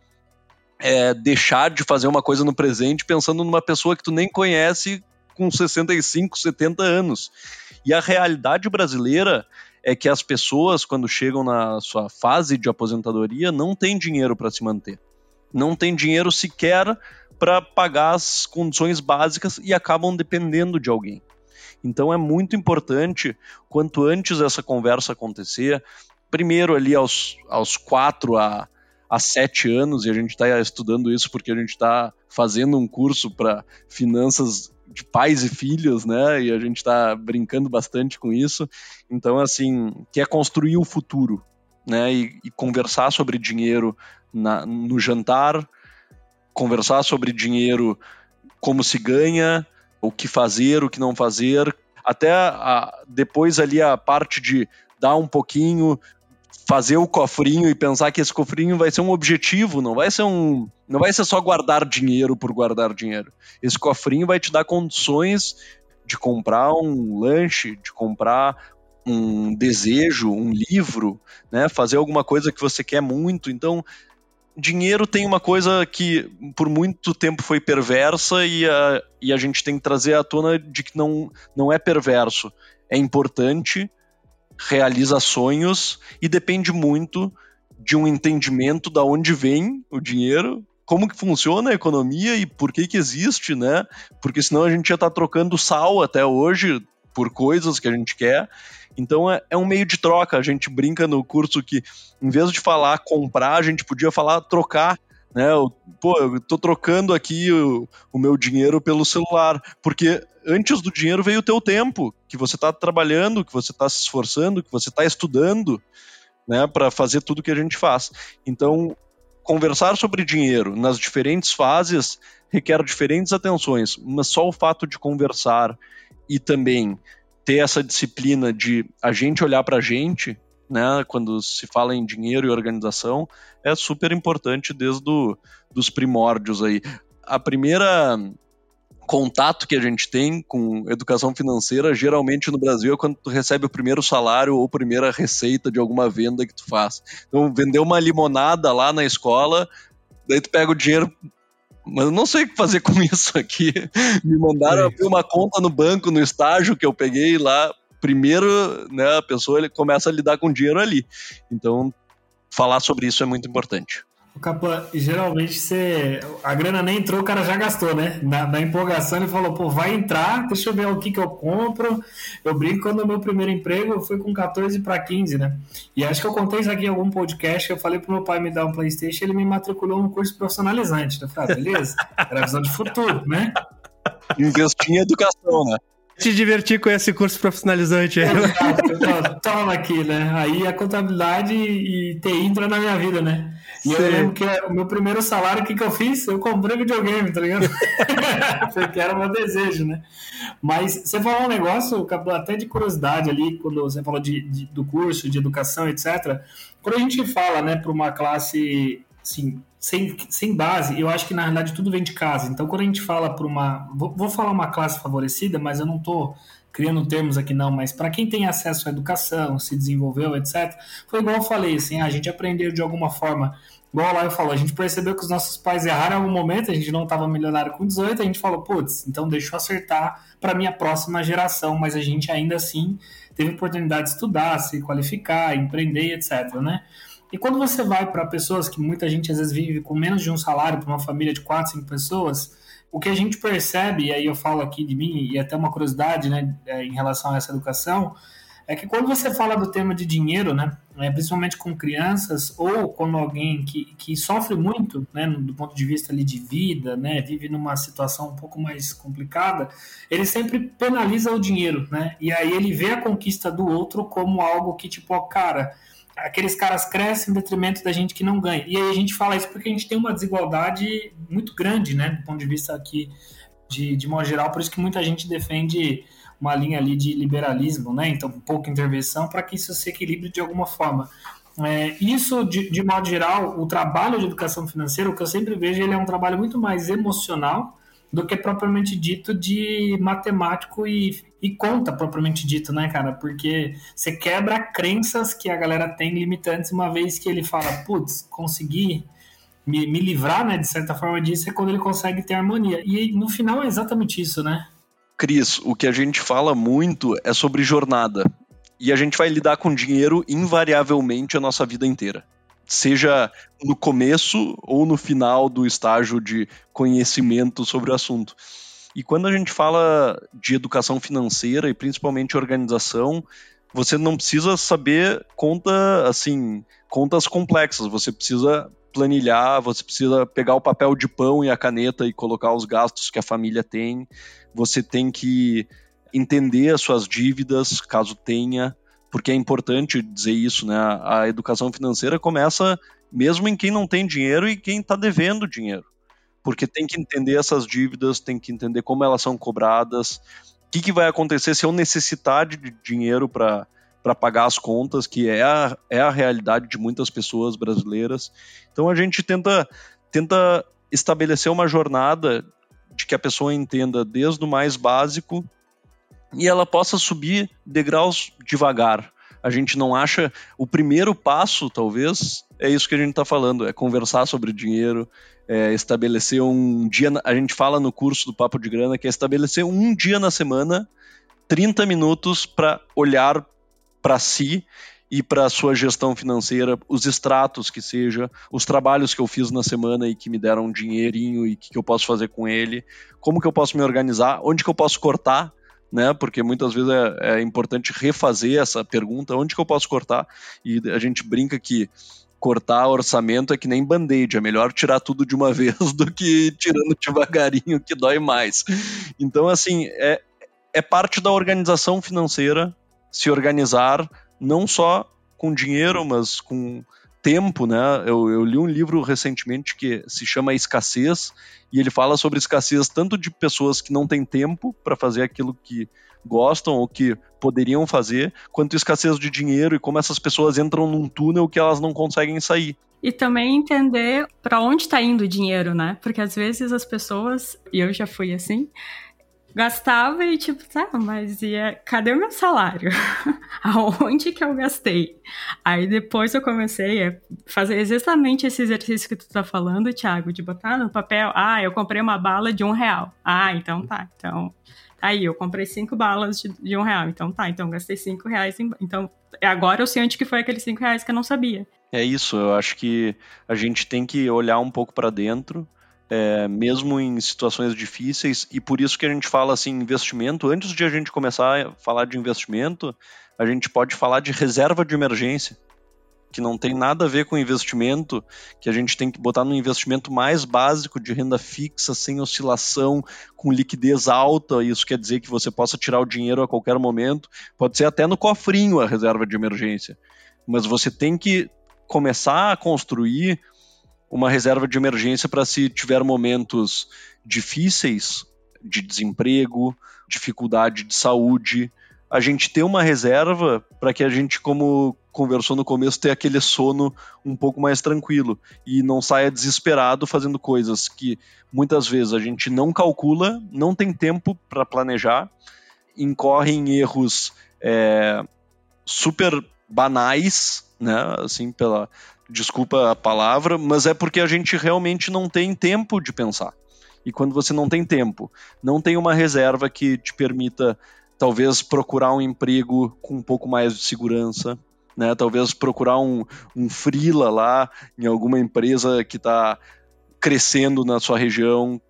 é, deixar de fazer uma coisa no presente pensando numa pessoa que tu nem conhece com 65, 70 anos. E a realidade brasileira é que as pessoas, quando chegam na sua fase de aposentadoria, não têm dinheiro para se manter não tem dinheiro sequer para pagar as condições básicas e acabam dependendo de alguém. Então é muito importante, quanto antes essa conversa acontecer, primeiro ali aos, aos quatro a, a sete anos, e a gente está estudando isso porque a gente está fazendo um curso para finanças de pais e filhos, né? E a gente está brincando bastante com isso. Então, assim, quer construir o futuro, né? E, e conversar sobre dinheiro na, no jantar, conversar sobre dinheiro, como se ganha, o que fazer, o que não fazer, até a, depois ali a parte de dar um pouquinho, fazer o cofrinho e pensar que esse cofrinho vai ser um objetivo, não vai ser um, não vai ser só guardar dinheiro por guardar dinheiro. Esse cofrinho vai te dar condições de comprar um lanche, de comprar um desejo, um livro, né, fazer alguma coisa que você quer muito. Então, dinheiro tem uma coisa que por muito tempo foi perversa e a, e a gente tem que trazer à tona de que não, não é perverso. É importante, realiza sonhos e depende muito de um entendimento da onde vem o dinheiro, como que funciona a economia e por que que existe, né? Porque senão a gente já está trocando sal até hoje por coisas que a gente quer. Então é, é, um meio de troca. A gente brinca no curso que, em vez de falar comprar, a gente podia falar trocar. Né? Eu, pô, eu tô trocando aqui o, o meu dinheiro pelo celular. Porque antes do dinheiro veio o teu tempo, que você está trabalhando, que você está se esforçando, que você está estudando, né, para fazer tudo que a gente faz. Então, conversar sobre dinheiro nas diferentes fases requer diferentes atenções, mas só o fato de conversar e também ter essa disciplina de a gente olhar para a gente, né, quando se fala em dinheiro e organização, é super importante desde do, dos primórdios aí. A primeira contato que a gente tem com educação financeira, geralmente no Brasil, é quando tu recebe o primeiro salário ou primeira receita de alguma venda que tu faz. Então, vender uma limonada lá na escola, daí tu pega o dinheiro mas eu não sei o que fazer com isso aqui. Me mandaram abrir uma conta no banco, no estágio que eu peguei lá. Primeiro, né, a pessoa ele começa a lidar com dinheiro ali. Então, falar sobre isso é muito importante. O Capa, geralmente você. A grana nem entrou, o cara já gastou, né? Na, na, empolgação ele falou, pô, vai entrar, deixa eu ver o que, que eu compro. Eu brinco quando o meu primeiro emprego eu fui com 14 para 15, né? E acho que eu contei isso aqui em algum podcast. Eu falei pro meu pai me dar um Playstation, ele me matriculou num curso profissionalizante. Eu falei, ah, beleza, era visão de futuro, né? Investir em educação, né? Te divertir com esse curso profissionalizante. Toma aqui, né? Aí a contabilidade e TI entra na minha vida, né? E Sim. eu lembro que o meu primeiro salário, o que, que eu fiz? Eu comprei videogame, tá ligado? Porque era o meu desejo, né? Mas você falou um negócio, até de curiosidade ali, quando você falou de, de do curso, de educação, etc. Quando a gente fala, né, para uma classe, assim, sem, sem base, eu acho que na realidade tudo vem de casa. Então, quando a gente fala para uma. Vou, vou, falar uma classe favorecida, mas eu não estou criando termos aqui não, mas para quem tem acesso à educação, se desenvolveu, etc., foi igual eu falei, assim, a gente aprendeu de alguma forma, igual lá eu falou, a gente percebeu que os nossos pais erraram em algum momento, a gente não estava milionário com 18, a gente falou, putz, então deixa eu acertar para minha próxima geração, mas a gente ainda assim teve oportunidade de estudar, se qualificar, empreender, etc, né? E quando você vai para pessoas que muita gente às vezes vive com menos de um salário, para uma família de quatro, cinco pessoas, o que a gente percebe, e aí eu falo aqui de mim, e até uma curiosidade né, é, em relação a essa educação, é que quando você fala do tema de dinheiro, né, é, principalmente com crianças, ou quando alguém que, que sofre muito, né, do ponto de vista ali de vida, né, vive numa situação um pouco mais complicada, ele sempre penaliza o dinheiro, né, e aí ele vê a conquista do outro como algo que, tipo, ó, cara, aqueles caras crescem em detrimento da gente que não ganha. E aí a gente fala isso porque a gente tem uma desigualdade muito grande, né, do ponto de vista aqui de, de modo geral, por isso que muita gente defende uma linha ali de liberalismo, né, então pouca intervenção para que isso se equilibre de alguma forma. É, isso, de, de modo geral, o trabalho de educação financeira, o que eu sempre vejo, ele é um trabalho muito mais emocional do que propriamente dito de matemático e, e conta propriamente dito, né, cara? Porque você quebra crenças que a galera tem limitantes, uma vez que ele fala, putz, consegui me, me livrar, né, de certa forma disso, é quando ele consegue ter harmonia. E no final é exatamente isso, né? Cris, o que a gente fala muito é sobre jornada. E a gente vai lidar com dinheiro invariavelmente a nossa vida inteira seja no começo ou no final do estágio de conhecimento sobre o assunto. E quando a gente fala de educação financeira e principalmente organização, você não precisa saber conta assim, contas complexas, você precisa planilhar, você precisa pegar o papel de pão e a caneta e colocar os gastos que a família tem. Você tem que entender as suas dívidas, caso tenha, porque é importante dizer isso, né? A educação financeira começa mesmo em quem não tem dinheiro e quem está devendo dinheiro. Porque tem que entender essas dívidas, tem que entender como elas são cobradas, o que, que vai acontecer se eu necessitar de dinheiro para para pagar as contas, que é a, é a realidade de muitas pessoas brasileiras. Então a gente tenta, tenta estabelecer uma jornada de que a pessoa entenda desde o mais básico e ela possa subir degraus devagar. A gente não acha. O primeiro passo, talvez, é isso que a gente está falando: é conversar sobre dinheiro, é estabelecer um dia. A gente fala no curso do Papo de Grana que é estabelecer um dia na semana, 30 minutos para olhar para si e para a sua gestão financeira, os extratos que seja, os trabalhos que eu fiz na semana e que me deram um dinheirinho e o que, que eu posso fazer com ele, como que eu posso me organizar, onde que eu posso cortar né? Porque muitas vezes é, é importante refazer essa pergunta, onde que eu posso cortar? E a gente brinca que cortar orçamento é que nem band-aid, é melhor tirar tudo de uma vez do que tirando devagarinho, que dói mais. Então, assim, é, é parte da organização financeira se organizar não só com dinheiro, mas com tempo, né? Eu, eu, li um livro recentemente que se chama Escassez e ele fala sobre escassez tanto de pessoas que não têm tempo para fazer aquilo que gostam ou que poderiam fazer, quanto escassez de dinheiro e como essas pessoas entram num túnel que elas não conseguem sair. E também entender para onde está indo o dinheiro, né? Porque às vezes as pessoas, e eu já fui assim, gastava e tipo, tá, mas ia, cadê o meu salário? Aonde que eu gastei? Aí depois eu comecei a fazer exatamente esse exercício que tu tá falando, Thiago, de botar no papel, ah, eu comprei uma bala de um real. Ah, então tá, então aí eu comprei cinco balas de, de um real, então tá, então gastei cinco reais, em, então agora eu sei onde que foi aqueles cinco reais que eu não sabia. É isso, eu acho que a gente tem que olhar um pouco para dentro, é, mesmo em situações difíceis, e por isso que a gente fala assim, investimento, antes de a gente começar a falar de investimento, a gente pode falar de reserva de emergência, que não tem nada a ver com investimento, que a gente tem que botar no investimento mais básico de renda fixa, sem oscilação, com liquidez alta, isso quer dizer que você possa tirar o dinheiro a qualquer momento, pode ser até no cofrinho a reserva de emergência, mas você tem que começar a construir uma reserva de emergência para se tiver momentos difíceis de desemprego, dificuldade de saúde, a gente ter uma reserva para que a gente, como conversou no começo, ter aquele sono um pouco mais tranquilo e não saia desesperado fazendo coisas que muitas vezes a gente não calcula, não tem tempo para planejar incorre em erros é, super banais, né? Assim, pela desculpa a palavra, mas é porque a gente realmente não tem tempo de pensar. E quando você não tem tempo, não tem uma reserva que te permita talvez procurar um emprego com um pouco mais de segurança, né? Talvez procurar um, um freela lá em alguma empresa que está crescendo na sua região,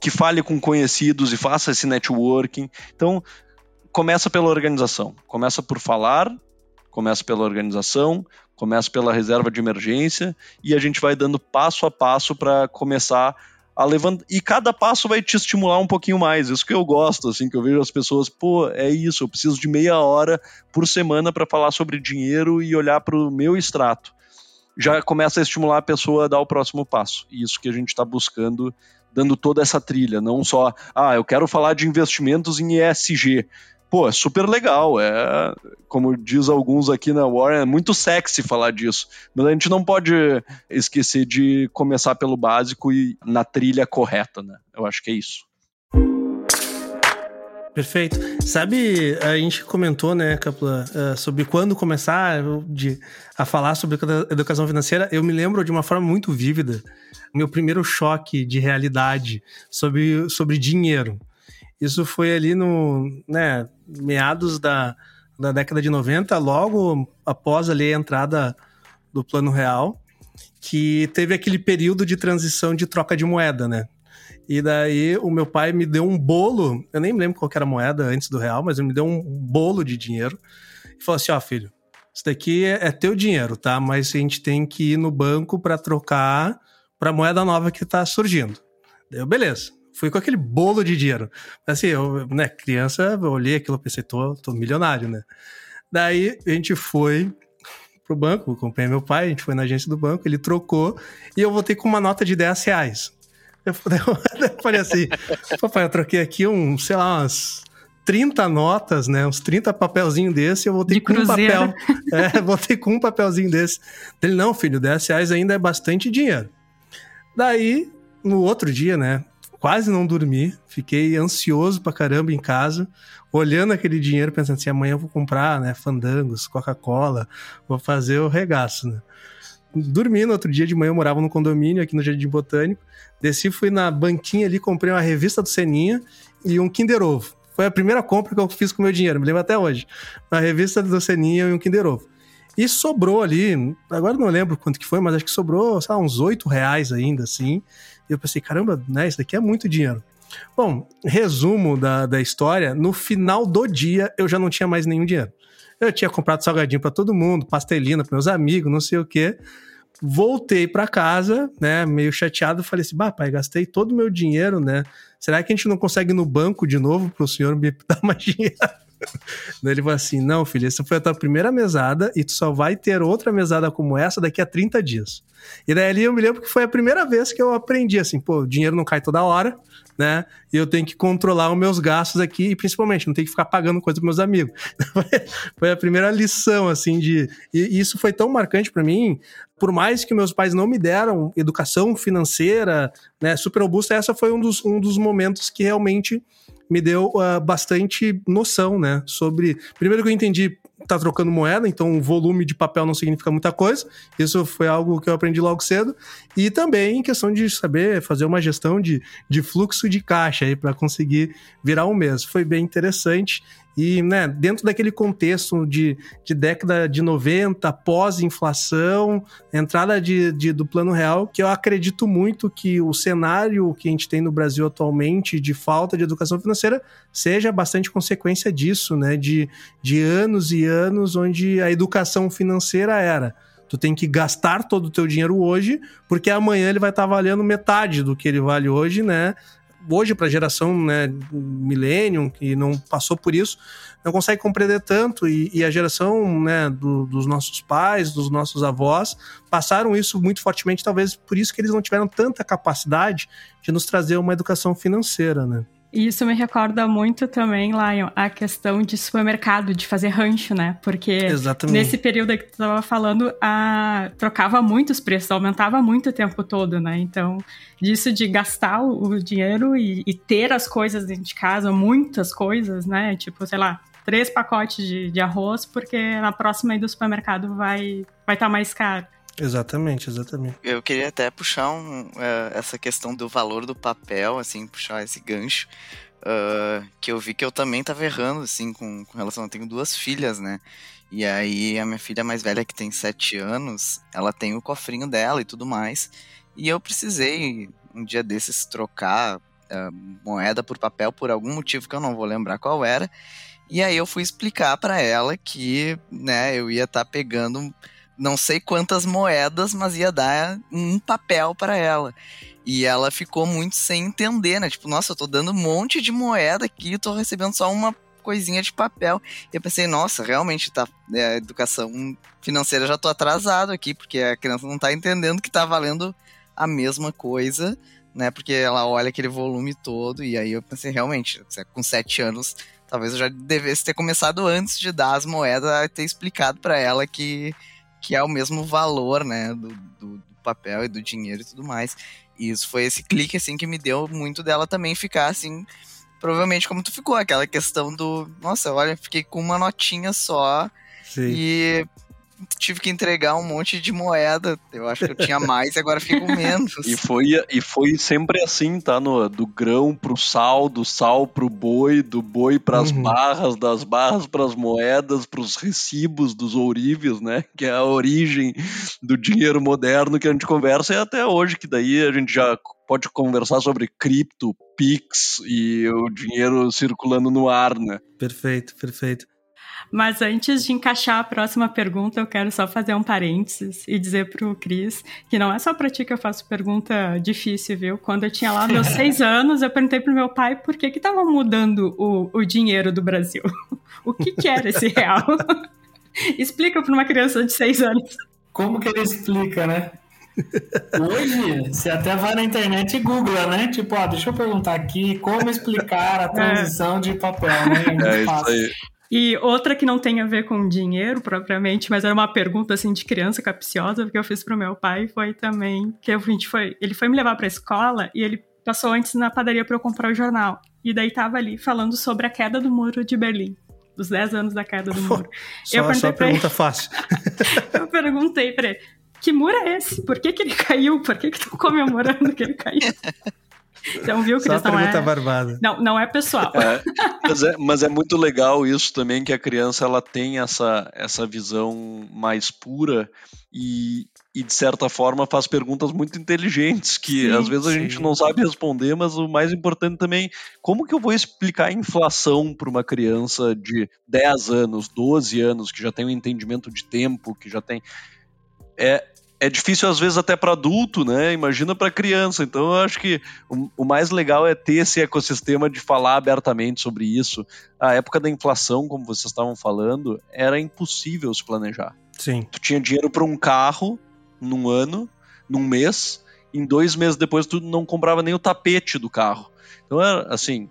que fale com conhecidos e faça esse networking. Então, começa pela organização. Começa por falar, começa pela organização, começa pela reserva de emergência e a gente vai dando passo a passo para começar a levantar. E cada passo vai te estimular um pouquinho mais. Isso que eu gosto, assim, que eu vejo as pessoas, pô, é isso, eu preciso de meia hora por semana para falar sobre dinheiro e olhar para o meu extrato. Já começa a estimular a pessoa a dar o próximo passo. E isso que a gente está buscando, dando toda essa trilha, não só, ah, eu quero falar de investimentos em ESG pô, é super legal. É, como diz alguns aqui na Warren, é muito sexy falar disso. Mas a gente não pode esquecer de começar pelo básico e na trilha correta, né? Eu acho que é isso. Perfeito. Sabe, a gente comentou, né, Capla, eh, sobre quando começar de, a falar sobre educação financeira. Eu me lembro de uma forma muito vívida, meu primeiro choque de realidade sobre, sobre dinheiro. Isso foi ali no, né, meados da, da década de 90, logo após ali a entrada do Plano Real, que teve aquele período de transição de troca de moeda, né? E daí o meu pai me deu um bolo, eu nem lembro qual era a moeda antes do real, mas ele me deu um bolo de dinheiro e falou assim: ó, oh, filho, isso daqui é, é teu dinheiro, tá? Mas a gente tem que ir no banco para trocar para moeda nova que tá surgindo. Deu, beleza. Fui com aquele bolo de dinheiro. Assim, eu, né, criança, eu olhei aquilo e pensei, tô, tô milionário, né? Daí a gente foi pro banco, acompanhei meu pai, a gente foi na agência do banco, ele trocou e eu voltei com uma nota de 10 reais. Eu, eu falei assim, papai, eu troquei aqui um, sei lá, umas 30 notas, né? Uns 30 papelzinhos desse, eu voltei de com cruzeiro. um papel. É, voltei com um papelzinho desse. Ele, não, filho, 10 reais ainda é bastante dinheiro. Daí, no outro dia, né? Quase não dormi, fiquei ansioso pra caramba em casa, olhando aquele dinheiro, pensando assim, amanhã eu vou comprar, né, fandangos, Coca-Cola, vou fazer o regaço, né. Dormi no outro dia de manhã, eu morava no condomínio aqui no Jardim Botânico, desci, fui na banquinha ali, comprei uma revista do Seninha e um Kinder Ovo. Foi a primeira compra que eu fiz com meu dinheiro, me lembro até hoje. Uma revista do Seninha e um Kinder Ovo. E sobrou ali, agora não lembro quanto que foi, mas acho que sobrou, sei lá, uns 8 reais ainda, assim. Eu pensei, caramba, né, isso daqui é muito dinheiro. Bom, resumo da, da história, no final do dia eu já não tinha mais nenhum dinheiro. Eu tinha comprado salgadinho para todo mundo, pastelina para meus amigos, não sei o quê. Voltei para casa, né, meio chateado, falei assim: "Bah, pai, gastei todo o meu dinheiro, né? Será que a gente não consegue ir no banco de novo para o senhor me dar mais dinheiro?" Daí ele falou assim: não, filho, essa foi a tua primeira mesada e tu só vai ter outra mesada como essa daqui a 30 dias. E daí ali eu me lembro que foi a primeira vez que eu aprendi assim: pô, o dinheiro não cai toda hora, né? E eu tenho que controlar os meus gastos aqui e principalmente não tenho que ficar pagando coisa para meus amigos. foi a primeira lição, assim, de. E isso foi tão marcante para mim, por mais que meus pais não me deram educação financeira, né, super robusta, essa foi um dos, um dos momentos que realmente me deu uh, bastante noção, né? Sobre. Primeiro que eu entendi tá trocando moeda, então o volume de papel não significa muita coisa. Isso foi algo que eu aprendi logo cedo. E também em questão de saber fazer uma gestão de, de fluxo de caixa aí para conseguir virar um mês. Foi bem interessante. E, né, dentro daquele contexto de, de década de 90, pós-inflação, entrada de, de, do plano real, que eu acredito muito que o cenário que a gente tem no Brasil atualmente de falta de educação financeira seja bastante consequência disso, né? De, de anos e anos onde a educação financeira era. Tu tem que gastar todo o teu dinheiro hoje, porque amanhã ele vai estar tá valendo metade do que ele vale hoje, né? Hoje para a geração né, millennium, que não passou por isso, não consegue compreender tanto, e, e a geração né, do, dos nossos pais, dos nossos avós, passaram isso muito fortemente, talvez por isso que eles não tiveram tanta capacidade de nos trazer uma educação financeira, né? E isso me recorda muito também, Lion, a questão de supermercado, de fazer rancho, né? Porque Exatamente. nesse período que tu estava falando, a... trocava muito os preços, aumentava muito o tempo todo, né? Então, disso de gastar o dinheiro e, e ter as coisas dentro de casa, muitas coisas, né? Tipo, sei lá, três pacotes de, de arroz, porque na próxima aí do supermercado vai vai estar tá mais caro. Exatamente, exatamente. Eu queria até puxar um, uh, essa questão do valor do papel, assim, puxar esse gancho. Uh, que eu vi que eu também tava errando, assim, com, com relação. Eu tenho duas filhas, né? E aí a minha filha mais velha, que tem sete anos, ela tem o cofrinho dela e tudo mais. E eu precisei, um dia desses, trocar uh, moeda por papel por algum motivo que eu não vou lembrar qual era. E aí eu fui explicar para ela que, né, eu ia estar tá pegando não sei quantas moedas, mas ia dar um papel para ela. E ela ficou muito sem entender, né? Tipo, nossa, eu tô dando um monte de moeda aqui, tô recebendo só uma coisinha de papel. E eu pensei, nossa, realmente tá é, a educação financeira já tô atrasado aqui, porque a criança não tá entendendo que tá valendo a mesma coisa, né? Porque ela olha aquele volume todo e aí eu pensei, realmente, com sete anos, talvez eu já devesse ter começado antes de dar as moedas, ter explicado para ela que que é o mesmo valor, né, do, do, do, papel e do dinheiro e tudo mais. E isso foi esse clique, assim, que me deu muito dela também ficar, assim, provavelmente como tu ficou, aquela questão do, nossa, olha, fiquei com uma notinha só Sim. e tive que entregar um monte de moeda. Eu acho que eu tinha mais e agora fico menos. e, foi, e foi sempre assim, tá? No, do grão pro sal, do sal pro boi, do boi pras uhum. barras, das barras pras moedas, pros recibos dos ourives, né? Que é a origem do dinheiro moderno que a gente conversa e até hoje, que daí a gente já pode conversar sobre cripto, Pix e o dinheiro circulando no ar, né? Perfeito, perfeito. Mas antes de encaixar a próxima pergunta, eu quero só fazer um parênteses e dizer pro Cris que não é só pra ti que eu faço pergunta difícil, viu? Quando eu tinha lá meus seis anos, eu perguntei pro meu pai por que que tava mudando o, o dinheiro do Brasil. o que que era esse real? Explica pra uma criança de seis anos. Como que ele explica, né? Hoje, você até vai na internet e googla, né? Tipo, ó, deixa eu perguntar aqui como explicar a é. transição é. de papel, né? É, é isso aí. E outra que não tem a ver com dinheiro propriamente, mas era uma pergunta assim de criança capciosa que eu fiz pro meu pai, foi também que a gente foi, ele foi me levar para a escola e ele passou antes na padaria para eu comprar o jornal. E daí tava ali falando sobre a queda do muro de Berlim. Dos 10 anos da queda do muro. só, eu só pergunta ele, fácil. eu perguntei para ele, que muro é esse? Por que, que ele caiu? Por que estão comemorando que ele caiu? Então, viu, Cris? Só não é... barbada. Não, não é pessoal. É, mas, é, mas é muito legal isso também, que a criança ela tem essa, essa visão mais pura e, e, de certa forma, faz perguntas muito inteligentes, que sim, às vezes a sim. gente não sabe responder, mas o mais importante também, como que eu vou explicar a inflação para uma criança de 10 anos, 12 anos, que já tem um entendimento de tempo, que já tem... É, é difícil às vezes até para adulto, né? Imagina para criança. Então eu acho que o, o, mais legal é ter esse ecossistema de falar abertamente sobre isso. A época da inflação, como vocês estavam falando, era impossível se planejar. Sim. Tu tinha dinheiro para um carro num ano, num mês, em dois meses depois tu não comprava nem o tapete do carro. Então era assim,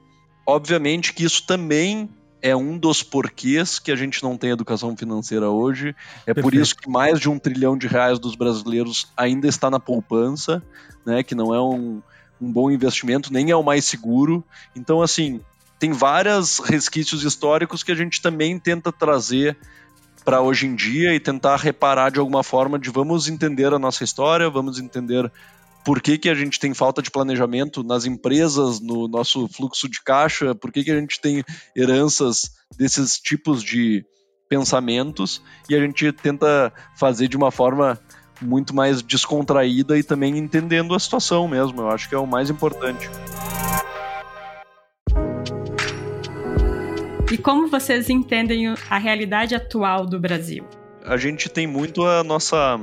obviamente que isso também é um dos porquês que a gente não tem educação financeira hoje. É Perfeito. por isso que mais de um trilhão de reais dos brasileiros ainda está na poupança, né? Que não é um, um bom investimento, nem é o mais seguro. Então, assim, tem vários resquícios históricos que a gente também tenta trazer para hoje em dia e tentar reparar de alguma forma de vamos entender a nossa história, vamos entender por que, que a gente tem falta de planejamento nas empresas, no nosso fluxo de caixa, por que, que a gente tem heranças desses tipos de pensamentos e a gente tenta fazer de uma forma muito mais descontraída e também entendendo a situação mesmo. Eu acho que é o mais importante. E como vocês entendem a realidade atual do Brasil? A gente tem muito a nossa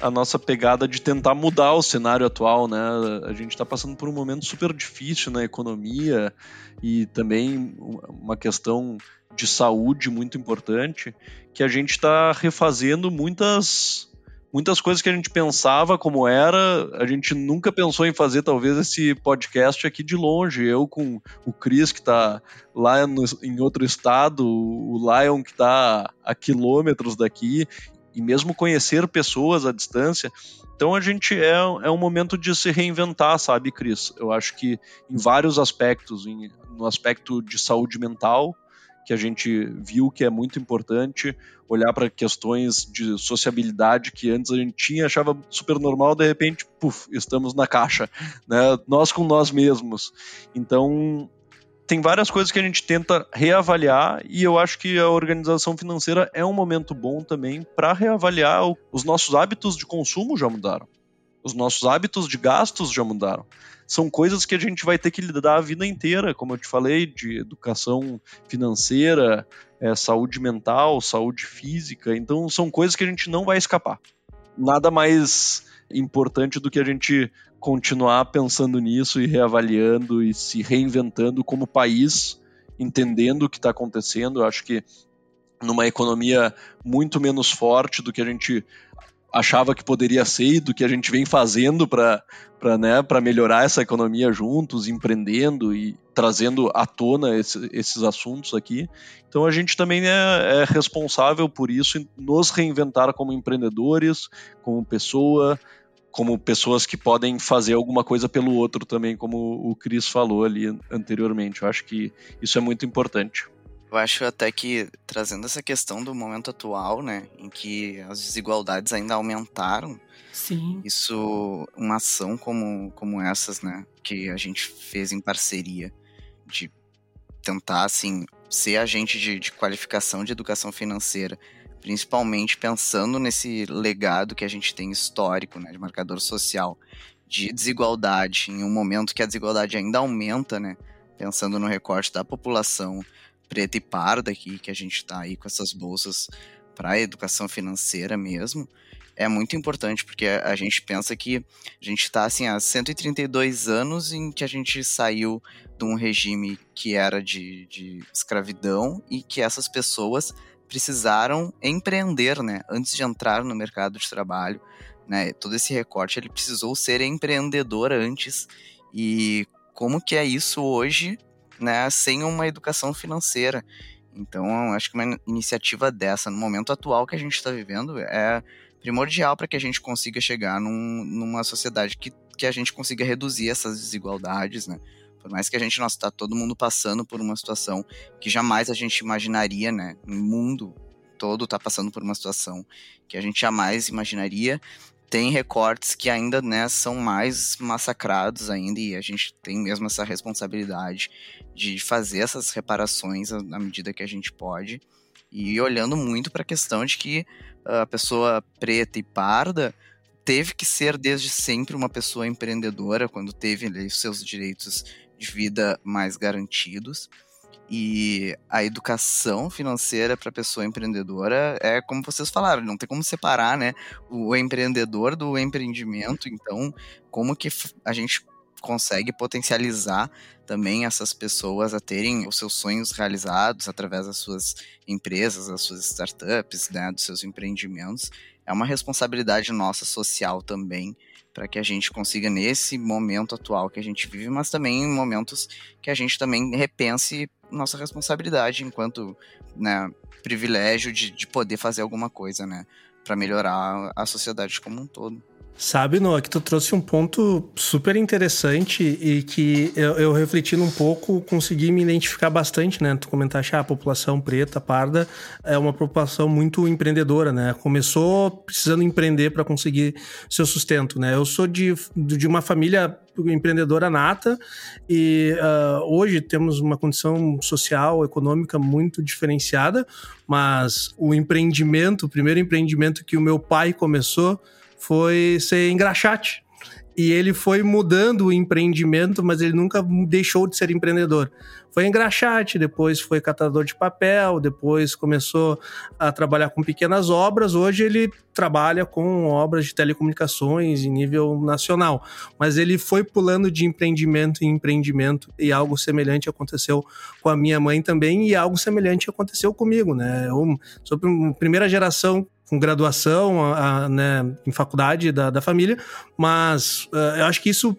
a nossa pegada de tentar mudar o cenário atual, né? A gente está passando por um momento super difícil na economia e também uma questão de saúde muito importante, que a gente está refazendo muitas muitas coisas que a gente pensava como era, a gente nunca pensou em fazer talvez esse podcast aqui de longe. Eu com o Cris, que está lá no, em outro estado, o Lion, que está a quilômetros daqui, e mesmo conhecer pessoas à distância. Então a gente é, é um momento de se reinventar, sabe, Cris? Eu acho que em vários aspectos, em, no aspecto de saúde mental, que a gente viu que é muito importante, olhar para questões de sociabilidade que antes a gente tinha, achava super normal, de repente, puf, estamos na caixa, né? Nós com nós mesmos. Então, tem várias coisas que a gente tenta reavaliar e eu acho que a organização financeira é um momento bom também para reavaliar os nossos hábitos de consumo já mudaram. Os nossos hábitos de gastos já mudaram são coisas que a gente vai ter que lidar a vida inteira, como eu te falei, de educação financeira, é, saúde mental, saúde física. Então, são coisas que a gente não vai escapar. Nada mais importante do que a gente continuar pensando nisso e reavaliando e se reinventando como país, entendendo o que está acontecendo. Eu acho que numa economia muito menos forte do que a gente achava que poderia ser e do que a gente vem fazendo para né, melhorar essa economia juntos, empreendendo e trazendo à tona esse, esses assuntos aqui. Então a gente também é, é responsável por isso, nos reinventar como empreendedores, como pessoa, como pessoas que podem fazer alguma coisa pelo outro também, como o Cris falou ali anteriormente. Eu acho que isso é muito importante. Eu acho até que, trazendo essa questão do momento atual, né, em que as desigualdades ainda aumentaram, Sim. isso, uma ação como, como essas, né, que a gente fez em parceria, de tentar, assim, ser agente de, de qualificação de educação financeira, principalmente pensando nesse legado que a gente tem histórico, né, de marcador social, de desigualdade, em um momento que a desigualdade ainda aumenta, né, pensando no recorte da população, preta e parda aqui, que a gente está aí com essas bolsas para educação financeira mesmo, é muito importante, porque a gente pensa que a gente está assim, há 132 anos em que a gente saiu de um regime que era de, de escravidão e que essas pessoas precisaram empreender, né, antes de entrar no mercado de trabalho, né, todo esse recorte ele precisou ser empreendedor antes e como que é isso hoje né, sem uma educação financeira. Então, acho que uma iniciativa dessa, no momento atual que a gente está vivendo, é primordial para que a gente consiga chegar num, numa sociedade que, que a gente consiga reduzir essas desigualdades, né? Por mais que a gente, nossa, está todo mundo passando por uma situação que jamais a gente imaginaria, né? O mundo todo está passando por uma situação que a gente jamais imaginaria tem recortes que ainda né, são mais massacrados ainda e a gente tem mesmo essa responsabilidade de fazer essas reparações na medida que a gente pode e olhando muito para a questão de que a pessoa preta e parda teve que ser desde sempre uma pessoa empreendedora quando teve ali, seus direitos de vida mais garantidos e a educação financeira para a pessoa empreendedora é como vocês falaram, não tem como separar, né, o empreendedor do empreendimento. Então, como que a gente consegue potencializar também essas pessoas a terem os seus sonhos realizados através das suas empresas, das suas startups, né, dos seus empreendimentos. É uma responsabilidade nossa social também para que a gente consiga nesse momento atual que a gente vive, mas também em momentos que a gente também repense nossa responsabilidade enquanto né, privilégio de, de poder fazer alguma coisa, né, para melhorar a sociedade como um todo. Sabe, Noah, que tu trouxe um ponto super interessante e que eu, eu refletindo um pouco consegui me identificar bastante, né? Tu comentaste, ah, a população preta, parda, é uma população muito empreendedora, né? Começou precisando empreender para conseguir seu sustento, né? Eu sou de, de uma família empreendedora nata e uh, hoje temos uma condição social, econômica muito diferenciada, mas o empreendimento, o primeiro empreendimento que o meu pai começou foi ser engraxate. E ele foi mudando o empreendimento, mas ele nunca deixou de ser empreendedor foi engraxate, depois foi catador de papel, depois começou a trabalhar com pequenas obras. Hoje ele trabalha com obras de telecomunicações em nível nacional, mas ele foi pulando de empreendimento em empreendimento e algo semelhante aconteceu com a minha mãe também e algo semelhante aconteceu comigo, né? Eu sou a primeira geração com graduação a, a, né, em faculdade da, da família, mas uh, eu acho que isso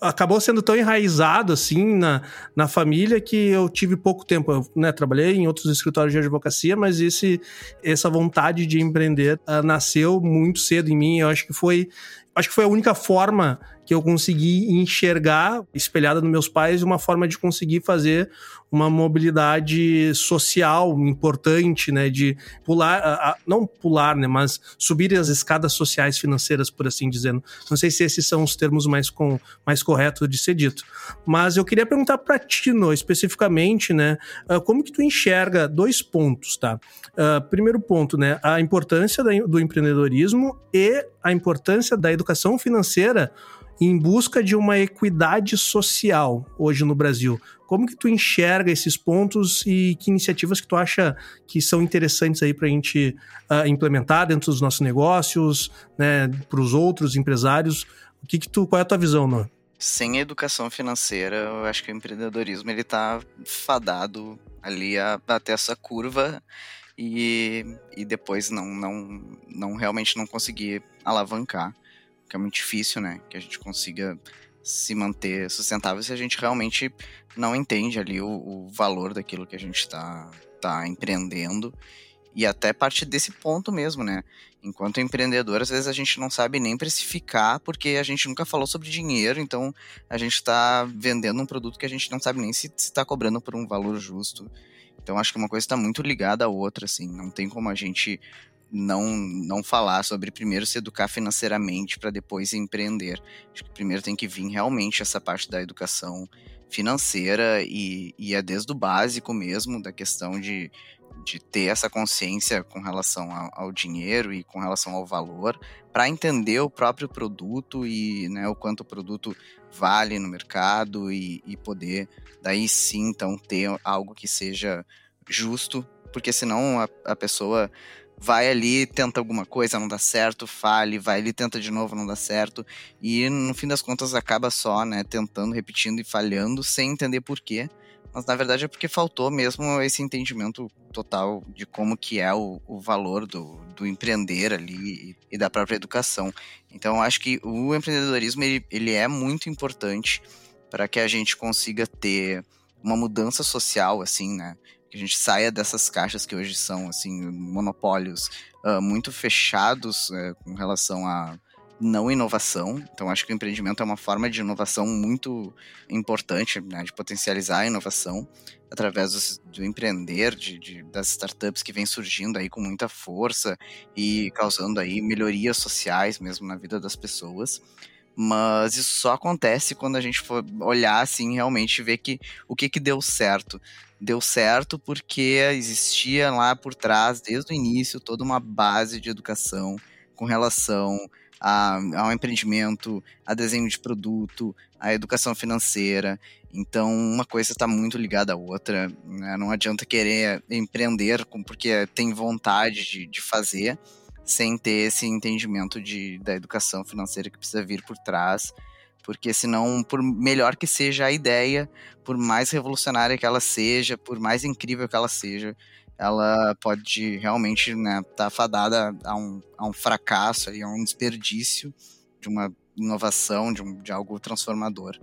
acabou sendo tão enraizado assim na, na família que eu tive pouco tempo. Eu né, trabalhei em outros escritórios de advocacia, mas esse, essa vontade de empreender uh, nasceu muito cedo em mim. Eu acho que foi acho que foi a única forma que eu consegui enxergar, espelhada nos meus pais, uma forma de conseguir fazer uma mobilidade social importante, né, de pular, não pular, né, mas subir as escadas sociais financeiras, por assim dizendo. Não sei se esses são os termos mais, com, mais corretos de ser dito. Mas eu queria perguntar para ti, no, especificamente, né, ah, como que tu enxerga dois pontos, tá? Uh, primeiro ponto, né, a importância do empreendedorismo e a importância da educação financeira em busca de uma equidade social hoje no Brasil. Como que tu enxerga esses pontos e que iniciativas que tu acha que são interessantes aí para a gente uh, implementar dentro dos nossos negócios, né, para os outros empresários? O que que tu, qual é a tua visão, Noah? Sem educação financeira, eu acho que o empreendedorismo ele está fadado ali a bater essa curva e, e depois não, não, não realmente não conseguir alavancar que é muito difícil, né? Que a gente consiga se manter sustentável se a gente realmente não entende ali o, o valor daquilo que a gente está tá empreendendo. E até parte desse ponto mesmo, né? Enquanto empreendedor, às vezes a gente não sabe nem precificar, porque a gente nunca falou sobre dinheiro, então a gente está vendendo um produto que a gente não sabe nem se está cobrando por um valor justo. Então acho que uma coisa está muito ligada à outra, assim. Não tem como a gente não não falar sobre primeiro se educar financeiramente para depois empreender. Acho que primeiro tem que vir realmente essa parte da educação financeira e, e é desde o básico mesmo da questão de, de ter essa consciência com relação ao, ao dinheiro e com relação ao valor para entender o próprio produto e né, o quanto o produto vale no mercado e, e poder daí sim então ter algo que seja justo porque senão a, a pessoa vai ali, tenta alguma coisa, não dá certo, fale, vai ali, tenta de novo, não dá certo. E no fim das contas acaba só, né, tentando, repetindo e falhando, sem entender por quê. Mas na verdade é porque faltou mesmo esse entendimento total de como que é o, o valor do, do empreender ali e, e, da própria educação. Então acho que o empreendedorismo ele, ele é muito importante para que a gente consiga ter uma mudança social, assim, né? Que a gente saia dessas caixas que hoje são assim monopólios uh, muito fechados uh, com relação a não inovação. Então acho que o empreendimento é uma forma de inovação muito importante, né, de potencializar a inovação através do, do empreender, de, de, das startups que vem surgindo aí com muita força e causando aí melhorias sociais mesmo na vida das pessoas. Mas isso só acontece quando a gente for olhar assim realmente ver que o que que deu certo deu certo porque existia lá por trás, desde o início, toda uma base de educação com relação a, ao empreendimento, a desenho de produto, a educação financeira. Então, uma coisa está muito ligada à outra. Né? Não adianta querer empreender porque tem vontade de, de fazer, sem ter esse entendimento de, da educação financeira que precisa vir por trás porque senão, por melhor que seja a ideia, por mais revolucionária que ela seja, por mais incrível que ela seja, ela pode realmente estar né, tá fadada a um, a um fracasso, a um desperdício de uma inovação, de, um, de algo transformador,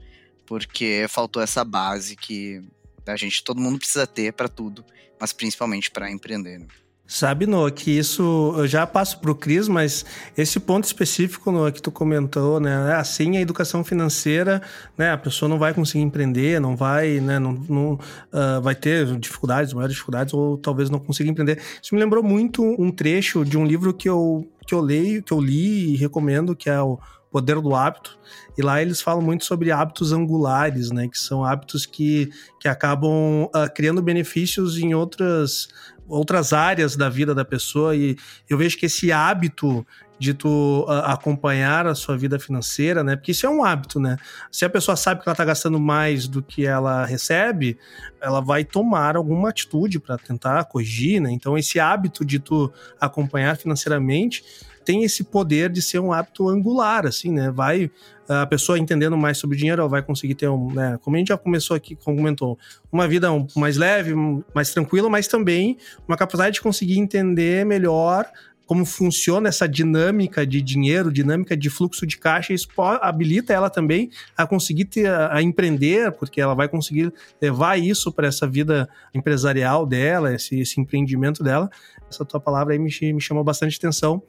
porque faltou essa base que a gente, todo mundo precisa ter para tudo, mas principalmente para empreender. Né? Sabe, Noah, que isso eu já passo para o Cris, mas esse ponto específico, Noah, que tu comentou, né? É assim, a educação financeira, né? A pessoa não vai conseguir empreender, não vai, né? Não, não uh, vai ter dificuldades, maiores dificuldades, ou talvez não consiga empreender. Isso me lembrou muito um trecho de um livro que eu, que eu leio, que eu li e recomendo, que é o Poder do Hábito. E lá eles falam muito sobre hábitos angulares, né? Que são hábitos que, que acabam uh, criando benefícios em outras outras áreas da vida da pessoa e eu vejo que esse hábito de tu acompanhar a sua vida financeira, né? Porque isso é um hábito, né? Se a pessoa sabe que ela tá gastando mais do que ela recebe, ela vai tomar alguma atitude para tentar corrigir, né? Então esse hábito de tu acompanhar financeiramente tem esse poder de ser um hábito angular, assim, né? Vai a pessoa entendendo mais sobre dinheiro, ela vai conseguir ter um, né, como a gente já começou aqui, como comentou, uma vida mais leve, mais tranquila, mas também uma capacidade de conseguir entender melhor como funciona essa dinâmica de dinheiro, dinâmica de fluxo de caixa, isso habilita ela também a conseguir ter, a empreender, porque ela vai conseguir levar isso para essa vida empresarial dela, esse, esse empreendimento dela. Essa tua palavra aí me, me chamou bastante atenção,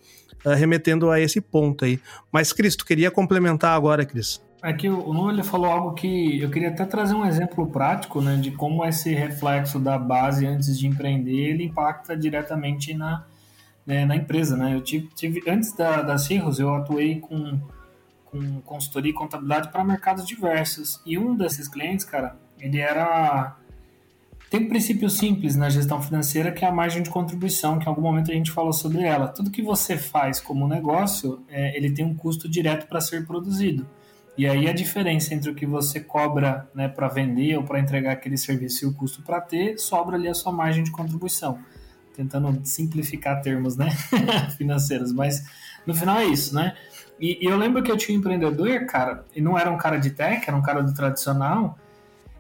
uh, remetendo a esse ponto aí. Mas, Cris, tu queria complementar agora, Cris? É que o Nuno falou algo que eu queria até trazer um exemplo prático, né, de como esse reflexo da base antes de empreender ele impacta diretamente na, né, na empresa, né? Eu tive, tive antes da, da Cirrus, eu atuei com, com consultoria e contabilidade para mercados diversos e um desses clientes, cara, ele era tem um princípio simples na gestão financeira que é a margem de contribuição, que em algum momento a gente falou sobre ela. Tudo que você faz como negócio, é, ele tem um custo direto para ser produzido. E aí a diferença entre o que você cobra né, para vender ou para entregar aquele serviço e o custo para ter, sobra ali a sua margem de contribuição tentando simplificar termos, né, financeiros, mas no final é isso, né? E, e, eu lembro que eu tinha um empreendedor, cara, e não era um cara de tech, era um cara do tradicional,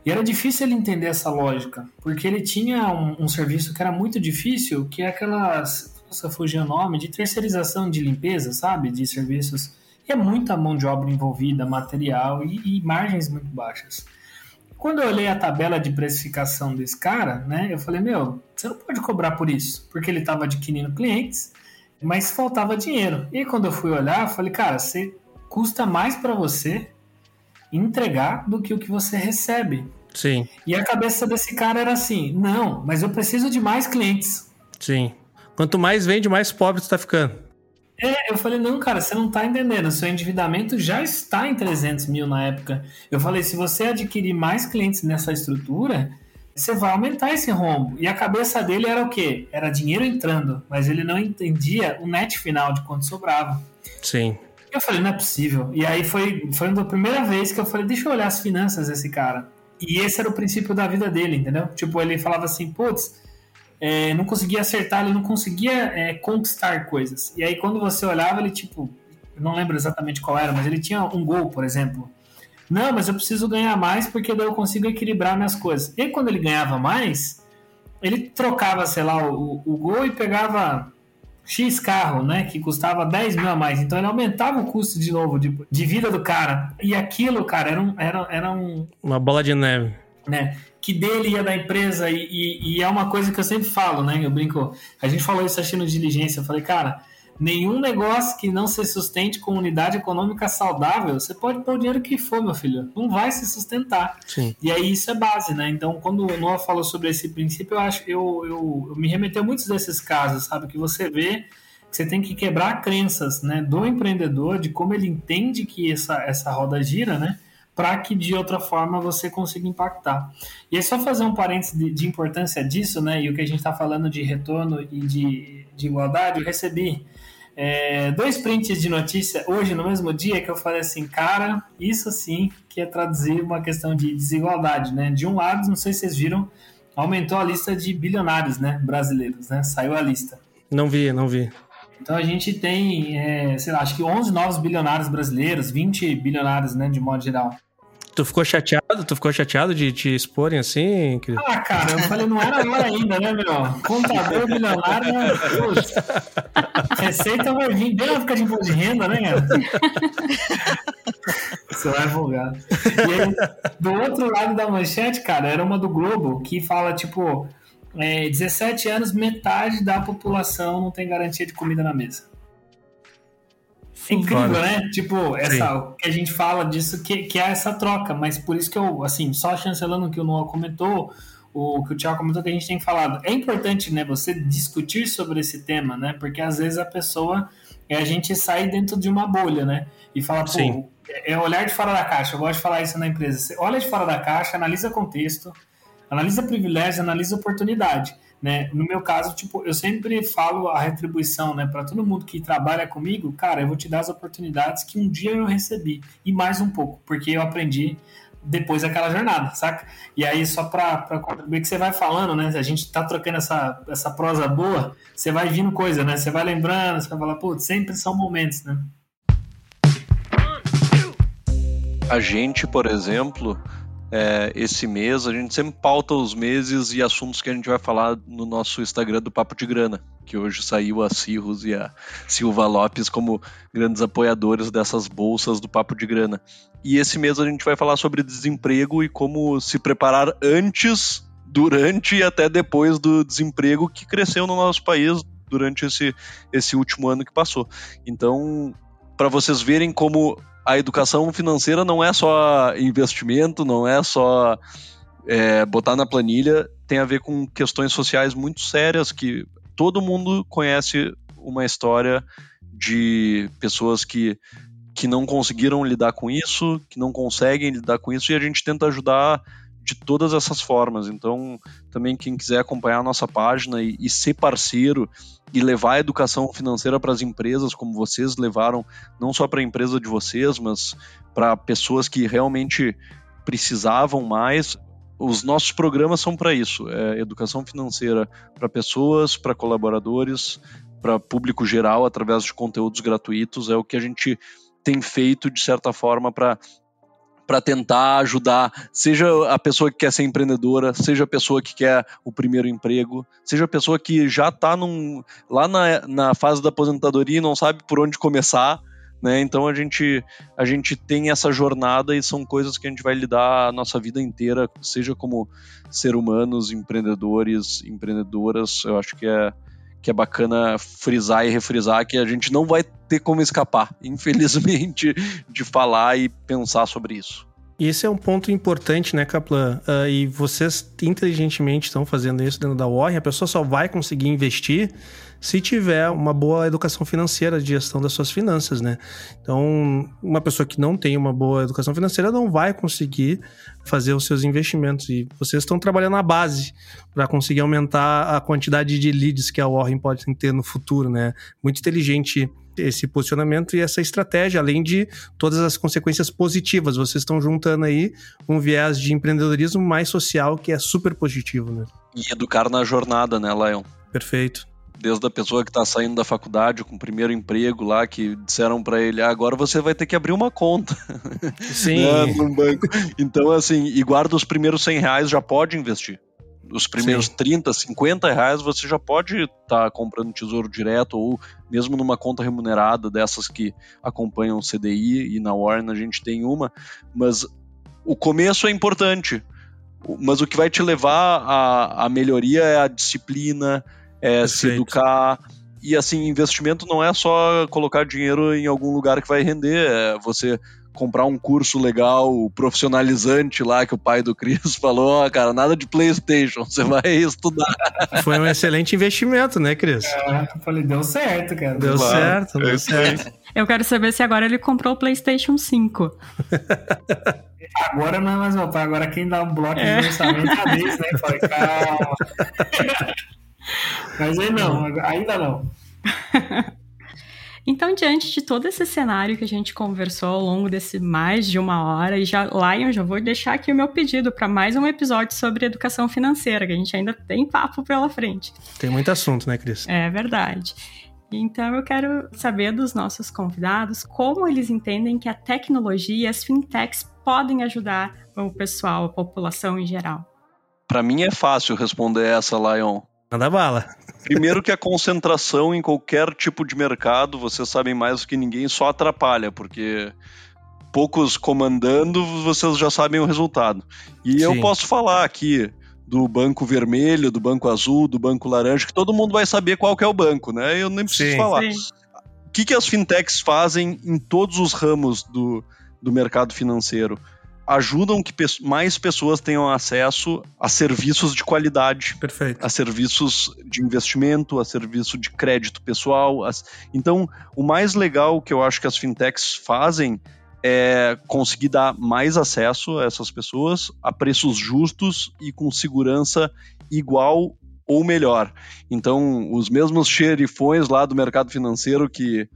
e era difícil ele entender essa lógica, porque ele tinha um, um serviço que era muito difícil, que é aquelas, nossa, fugiu o nome, de terceirização de limpeza, sabe, de serviços, e é muita mão de obra envolvida, material e, e margens muito baixas. Quando eu olhei a tabela de precificação desse cara, né, eu falei, meu, você não pode cobrar por isso, porque ele estava adquirindo clientes, mas faltava dinheiro. E quando eu fui olhar, eu falei, cara, você custa mais para você entregar do que o que você recebe. Sim. E a cabeça desse cara era assim: não, mas eu preciso de mais clientes. Sim. Quanto mais vende, mais pobre você tá ficando. É, eu falei, não, cara, você não tá entendendo. Seu endividamento já está em 300 mil na época. Eu falei, se você adquirir mais clientes nessa estrutura, você vai aumentar esse rombo. E a cabeça dele era o quê? Era dinheiro entrando, mas ele não entendia o net final de quanto sobrava. Sim. Eu falei, não é possível. E aí foi, foi a primeira vez que eu falei, deixa eu olhar as finanças desse cara. E esse era o princípio da vida dele, entendeu? Tipo, ele falava assim, putz, é, não conseguia acertar, ele não conseguia é, conquistar coisas. E aí quando você olhava, ele tipo, não lembro exatamente qual era, mas ele tinha um gol, por exemplo. Não, mas eu preciso ganhar mais porque daí eu consigo equilibrar minhas coisas. E aí, quando ele ganhava mais, ele trocava, sei lá, o, o gol e pegava X carro, né? Que custava 10 mil a mais. Então ele aumentava o custo de novo de, de vida do cara. E aquilo, cara, era, um, era, era um. Uma bola de neve. Né? Que dele ia da empresa e, e, e, é uma coisa que eu sempre falo, né? Eu brinco, a gente falou isso achando diligência, eu falei, cara, nenhum negócio que não se sustente com unidade econômica saudável, você pode pôr o dinheiro que for, meu filho, não vai se sustentar. Sim. E aí isso é base, né? Então, quando o Noah falou sobre esse princípio, eu acho, eu, eu, eu me remeteu a muitos desses casos, sabe? Que você vê que você tem que quebrar crenças, né, do empreendedor, de como ele entende que essa, essa roda gira, né? Para que de outra forma você consiga impactar. E é só fazer um parênteses de, de importância disso, né? E o que a gente está falando de retorno e de, de igualdade, eu recebi é, dois prints de notícia hoje, no mesmo dia, que eu falei assim, cara, isso sim que é traduzir uma questão de desigualdade, né? De um lado, não sei se vocês viram, aumentou a lista de bilionários, né, brasileiros, né? Saiu a lista. Não vi, não vi. Então a gente tem, é, sei lá, acho que 11 novos bilionários brasileiros, 20 bilionários, né, de modo geral. Tu ficou chateado? Tu ficou chateado de te exporem assim? Querido? Ah, cara, eu falei, não era hora ainda, né, meu? Contador bilionário, né? Receita vai vir bem na época de imposto de renda, né, cara? Você vai vulgar. E aí, do outro lado da manchete, cara, era uma do Globo que fala, tipo, é, 17 anos, metade da população não tem garantia de comida na mesa. É incrível, né? Tipo, essa, que a gente fala disso, que, que é essa troca, mas por isso que eu, assim, só chancelando o que o Noah comentou, o que o Thiago comentou que a gente tem falado. É importante, né, você discutir sobre esse tema, né? Porque às vezes a pessoa, é a gente sai dentro de uma bolha, né? E fala, pô, é olhar de fora da caixa. Eu gosto de falar isso na empresa. Você olha de fora da caixa, analisa contexto, analisa privilégio, analisa oportunidade. Né? No meu caso, tipo, eu sempre falo a retribuição, né, para todo mundo que trabalha comigo, cara, eu vou te dar as oportunidades que um dia eu recebi e mais um pouco, porque eu aprendi depois daquela jornada, saca? E aí, só para contribuir que você vai falando, né? A gente tá trocando essa, essa prosa boa, você vai vindo coisa, né? Você vai lembrando, você vai falar, pô, sempre são momentos, né? A gente, por exemplo, é, esse mês. A gente sempre pauta os meses e assuntos que a gente vai falar no nosso Instagram do Papo de Grana, que hoje saiu a Cirrus e a Silva Lopes como grandes apoiadores dessas bolsas do Papo de Grana. E esse mês a gente vai falar sobre desemprego e como se preparar antes, durante e até depois do desemprego que cresceu no nosso país durante esse, esse último ano que passou. Então, para vocês verem como a educação financeira não é só investimento, não é só é, botar na planilha, tem a ver com questões sociais muito sérias que todo mundo conhece uma história de pessoas que, que não conseguiram lidar com isso, que não conseguem lidar com isso, e a gente tenta ajudar de todas essas formas. Então, também quem quiser acompanhar a nossa página e, e ser parceiro e levar a educação financeira para as empresas, como vocês levaram, não só para a empresa de vocês, mas para pessoas que realmente precisavam mais. Os nossos programas são para isso: é educação financeira para pessoas, para colaboradores, para público geral, através de conteúdos gratuitos. É o que a gente tem feito, de certa forma, para para tentar ajudar, seja a pessoa que quer ser empreendedora, seja a pessoa que quer o primeiro emprego, seja a pessoa que já está lá na, na fase da aposentadoria e não sabe por onde começar. Né? Então a gente, a gente tem essa jornada e são coisas que a gente vai lidar a nossa vida inteira, seja como ser humanos, empreendedores, empreendedoras. Eu acho que é, que é bacana frisar e refrisar que a gente não vai ter como escapar, infelizmente, de falar e pensar sobre isso. Esse é um ponto importante, né, Kaplan? Uh, e vocês inteligentemente estão fazendo isso dentro da Warren. A pessoa só vai conseguir investir se tiver uma boa educação financeira de gestão das suas finanças, né? Então, uma pessoa que não tem uma boa educação financeira não vai conseguir fazer os seus investimentos. E vocês estão trabalhando na base para conseguir aumentar a quantidade de leads que a Warren pode ter no futuro, né? Muito inteligente esse posicionamento e essa estratégia, além de todas as consequências positivas. Vocês estão juntando aí um viés de empreendedorismo mais social que é super positivo, né? E educar na jornada, né, Lion? Perfeito. Desde a pessoa que está saindo da faculdade com o primeiro emprego lá, que disseram para ele, ah, agora você vai ter que abrir uma conta. Sim. né, no banco. Então, assim, e guarda os primeiros 100 reais, já pode investir os primeiros Sim. 30, 50 reais você já pode estar tá comprando tesouro direto ou mesmo numa conta remunerada dessas que acompanham o CDI e na Warren a gente tem uma, mas o começo é importante. Mas o que vai te levar à, à melhoria é a disciplina, é se educar. E assim, investimento não é só colocar dinheiro em algum lugar que vai render, é você comprar um curso legal, profissionalizante lá, que o pai do Cris falou, oh, cara, nada de Playstation, você vai estudar. Foi um excelente investimento, né, Cris? É, eu falei, deu certo, cara. Deu claro, certo, deu certo. Eu quero saber se agora ele comprou o Playstation 5. Agora não é mais meu pai, agora quem dá um bloco é. de lançamento é a Disney, né? Falei, calma. Mas aí não, ainda não. Então, diante de todo esse cenário que a gente conversou ao longo desse mais de uma hora, e já, Lion, já vou deixar aqui o meu pedido para mais um episódio sobre educação financeira, que a gente ainda tem papo pela frente. Tem muito assunto, né, Cris? É verdade. Então, eu quero saber dos nossos convidados como eles entendem que a tecnologia e as fintechs podem ajudar o pessoal, a população em geral. Para mim é fácil responder essa, Lion. Manda bala. Primeiro que a concentração em qualquer tipo de mercado, vocês sabem mais do que ninguém, só atrapalha, porque poucos comandando, vocês já sabem o resultado. E Sim. eu posso falar aqui do banco vermelho, do banco azul, do banco laranja, que todo mundo vai saber qual que é o banco, né? Eu nem preciso Sim. falar. Sim. O que, que as fintechs fazem em todos os ramos do, do mercado financeiro? Ajudam que mais pessoas tenham acesso a serviços de qualidade, Perfeito. a serviços de investimento, a serviço de crédito pessoal. As... Então, o mais legal que eu acho que as fintechs fazem é conseguir dar mais acesso a essas pessoas a preços justos e com segurança igual ou melhor. Então, os mesmos xerifões lá do mercado financeiro que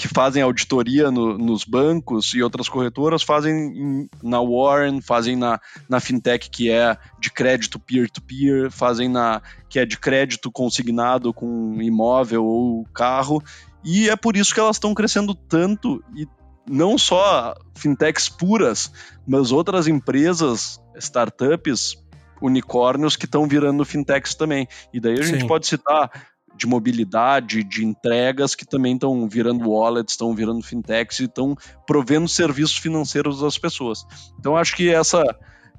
que fazem auditoria no, nos bancos e outras corretoras fazem em, na Warren, fazem na, na fintech que é de crédito peer-to-peer, -peer, fazem na que é de crédito consignado com imóvel ou carro, e é por isso que elas estão crescendo tanto e não só fintechs puras, mas outras empresas, startups, unicórnios que estão virando fintechs também. E daí a Sim. gente pode citar de mobilidade, de entregas que também estão virando wallets, estão virando fintechs e estão provendo serviços financeiros às pessoas. Então acho que essa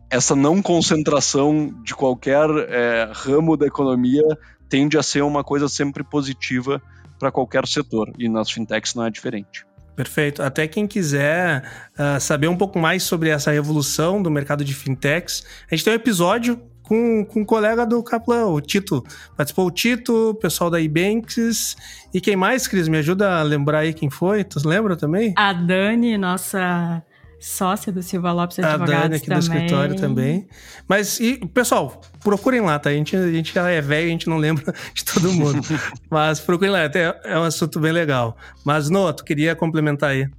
essa não concentração de qualquer é, ramo da economia tende a ser uma coisa sempre positiva para qualquer setor e nas fintechs não é diferente. Perfeito. Até quem quiser uh, saber um pouco mais sobre essa revolução do mercado de fintechs, a gente tem um episódio com, com um colega do Kaplan, o Tito. Participou o Tito, o pessoal da Ebanks. E quem mais, Cris? Me ajuda a lembrar aí quem foi? Tu lembra também? A Dani, nossa sócia do Silva Lopes Advogados A Dani aqui também. do escritório também. Mas, e, pessoal, procurem lá, tá? A gente, a gente já é velho, a gente não lembra de todo mundo. Mas procurem lá, até é um assunto bem legal. Mas, Noah, tu queria complementar aí?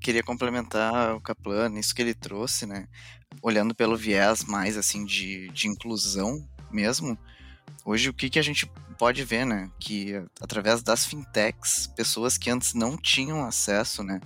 Queria complementar o Kaplan, isso que ele trouxe, né? olhando pelo viés mais assim de, de inclusão mesmo, hoje o que, que a gente pode ver, né? Que através das fintechs, pessoas que antes não tinham acesso, né,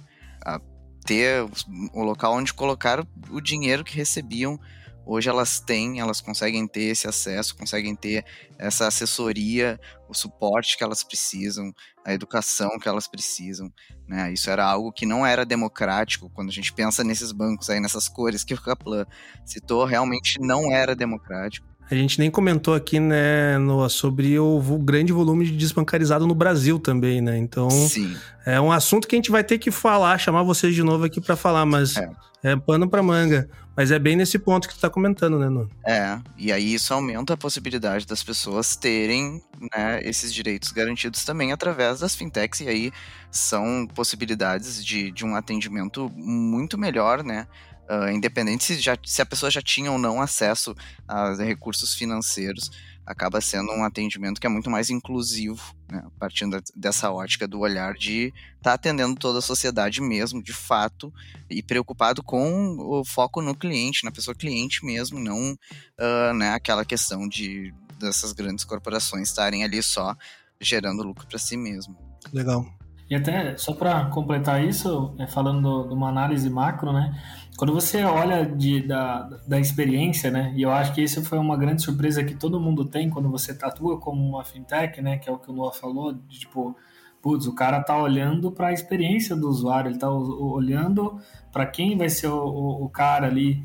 a ter o local onde colocar o dinheiro que recebiam Hoje elas têm, elas conseguem ter esse acesso, conseguem ter essa assessoria, o suporte que elas precisam, a educação que elas precisam. Né? Isso era algo que não era democrático. Quando a gente pensa nesses bancos aí, nessas cores que o Kaplan citou, realmente não era democrático. A gente nem comentou aqui, né, Noah, sobre o, grande volume de desbancarizado no Brasil também, né? Então, Sim. é um assunto que a gente vai ter que falar, chamar vocês de novo aqui para falar, mas é. É pano para manga. Mas é bem nesse ponto que tu tá comentando, né, Noah? É, e aí isso aumenta a possibilidade das pessoas terem né, esses direitos garantidos também através das fintechs, e aí são possibilidades de, de um atendimento muito melhor, né? Uh, independente se, já, se a pessoa já tinha ou não acesso a recursos financeiros, acaba sendo um atendimento que é muito mais inclusivo, né, partindo dessa ótica do olhar de estar tá atendendo toda a sociedade mesmo, de fato, e preocupado com o foco no cliente, na pessoa cliente mesmo, não uh, né, aquela questão de dessas grandes corporações estarem ali só gerando lucro para si mesmo. Legal. E até, só para completar isso, é, falando de uma análise macro, né? Quando você olha de, da, da experiência, né? E eu acho que isso foi uma grande surpresa que todo mundo tem quando você tatua como uma fintech, né? Que é o que o Noah falou, de, tipo, putz, o cara tá olhando para a experiência do usuário, ele tá olhando para quem vai ser o, o, o, cara ali.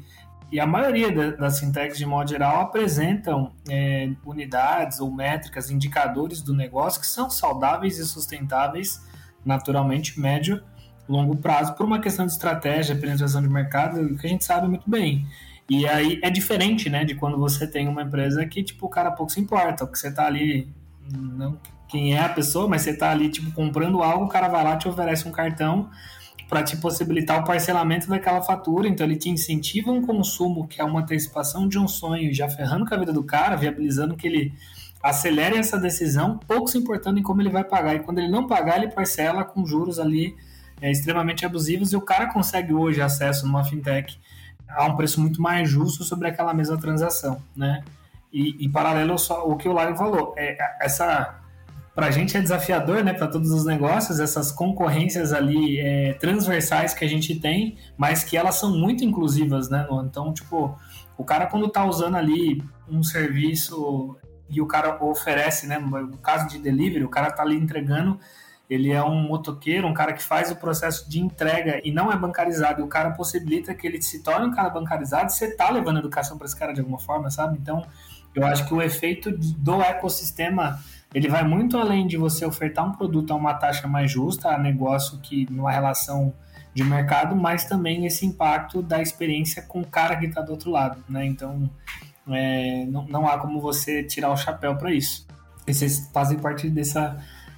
E a maioria das fintechs, de modo geral, apresentam é, unidades ou métricas, indicadores do negócio que são saudáveis e sustentáveis, naturalmente, médio longo prazo por uma questão de estratégia, penetração de mercado, que a gente sabe muito bem. E aí é diferente, né, de quando você tem uma empresa que, tipo, o cara pouco se importa, que você tá ali, não quem é a pessoa, mas você tá ali, tipo, comprando algo, o cara vai lá te oferece um cartão para te possibilitar o parcelamento daquela fatura, então ele te incentiva um consumo que é uma antecipação de um sonho, já ferrando com a vida do cara, viabilizando que ele acelere essa decisão, pouco se importando em como ele vai pagar. E quando ele não pagar, ele parcela com juros ali é, extremamente abusivos e o cara consegue hoje acesso numa fintech a um preço muito mais justo sobre aquela mesma transação, né? E, e paralelo só o que o Lário falou, é, essa para a gente é desafiador, né, para todos os negócios, essas concorrências ali é, transversais que a gente tem, mas que elas são muito inclusivas, né? Então, tipo, o cara quando está usando ali um serviço e o cara oferece, né, no caso de delivery, o cara está ali entregando ele é um motoqueiro, um cara que faz o processo de entrega e não é bancarizado. E o cara possibilita que ele se torne um cara bancarizado e você tá levando educação para esse cara de alguma forma, sabe? Então, eu acho que o efeito do ecossistema ele vai muito além de você ofertar um produto a uma taxa mais justa, a negócio que numa relação de mercado, mas também esse impacto da experiência com o cara que está do outro lado, né? Então, é, não, não há como você tirar o chapéu para isso. Vocês fazem parte dessa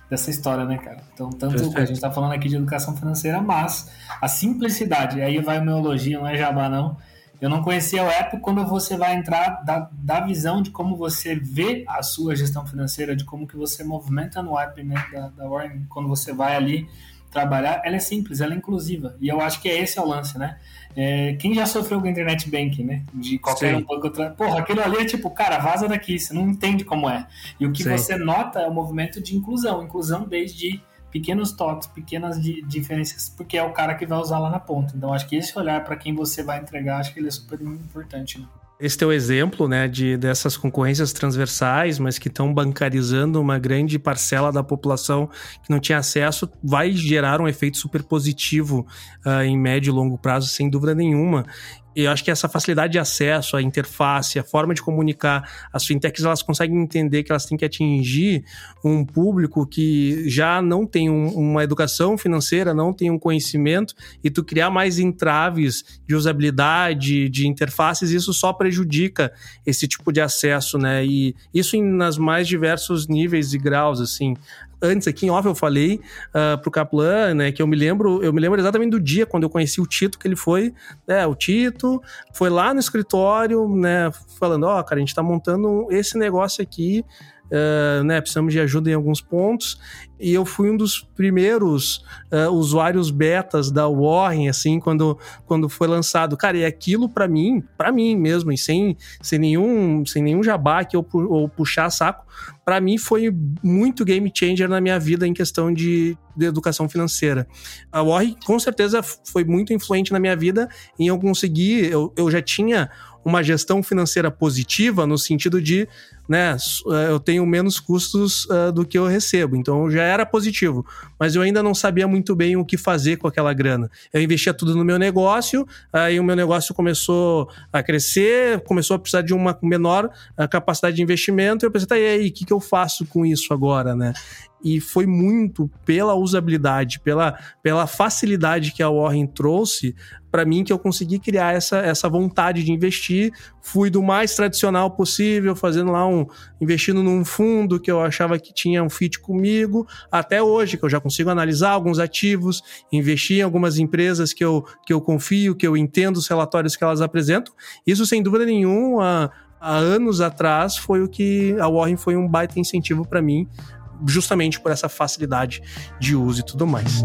dessa história, né, cara? Então, tanto Perfeito. a gente está falando aqui de educação financeira, mas a simplicidade, aí vai o meu elogio, não é jabá, não. Eu não conhecia o app quando você vai entrar da, da visão de como você vê a sua gestão financeira, de como que você movimenta no app né, da, da Warren, quando você vai ali trabalhar, ela é simples, ela é inclusiva. E eu acho que é esse é o lance, né? É, quem já sofreu com internet banking, né? De qualquer Sim. um pouco outra. Porra, aquilo ali é tipo, cara, vaza daqui, você não entende como é. E o que Sim. você nota é o movimento de inclusão, inclusão desde pequenos toques, pequenas di diferenças, porque é o cara que vai usar lá na ponta. Então acho que esse olhar para quem você vai entregar, acho que ele é super importante. Né? Esse teu exemplo, né, de dessas concorrências transversais, mas que estão bancarizando uma grande parcela da população que não tinha acesso, vai gerar um efeito super positivo uh, em médio e longo prazo, sem dúvida nenhuma. E eu acho que essa facilidade de acesso, a interface, a forma de comunicar, as fintechs elas conseguem entender que elas têm que atingir um público que já não tem um, uma educação financeira, não tem um conhecimento, e tu criar mais entraves de usabilidade, de interfaces, isso só prejudica esse tipo de acesso, né? E isso em, nas mais diversos níveis e graus, assim antes aqui em off eu falei uh, pro Kaplan, né, que eu me lembro, eu me lembro exatamente do dia quando eu conheci o Tito, que ele foi, né, o Tito foi lá no escritório, né, falando, ó, oh, cara, a gente tá montando esse negócio aqui, Uh, né, precisamos de ajuda em alguns pontos. E eu fui um dos primeiros uh, usuários betas da Warren, assim, quando, quando foi lançado. Cara, e aquilo para mim, para mim mesmo, e sem, sem, nenhum, sem nenhum jabá que eu ou puxar saco, para mim foi muito game changer na minha vida em questão de, de educação financeira. A Warren, com certeza, foi muito influente na minha vida em eu conseguir, eu, eu já tinha uma gestão financeira positiva no sentido de, né, eh, eu tenho menos custos uh, do que eu recebo, então já era positivo, mas eu ainda não sabia muito bem o que fazer com aquela grana. Eu investia tudo no meu negócio, aí o meu negócio começou a crescer, começou a precisar de uma menor uh, capacidade de investimento, e eu pensei, tá, e aí, o que, que eu faço com isso agora, né? e foi muito pela usabilidade, pela, pela facilidade que a Warren trouxe para mim que eu consegui criar essa, essa vontade de investir. Fui do mais tradicional possível, fazendo lá um investindo num fundo que eu achava que tinha um fit comigo, até hoje que eu já consigo analisar alguns ativos, investir em algumas empresas que eu, que eu confio, que eu entendo os relatórios que elas apresentam. Isso sem dúvida nenhuma há anos atrás foi o que a Warren foi um baita incentivo para mim justamente por essa facilidade de uso e tudo mais.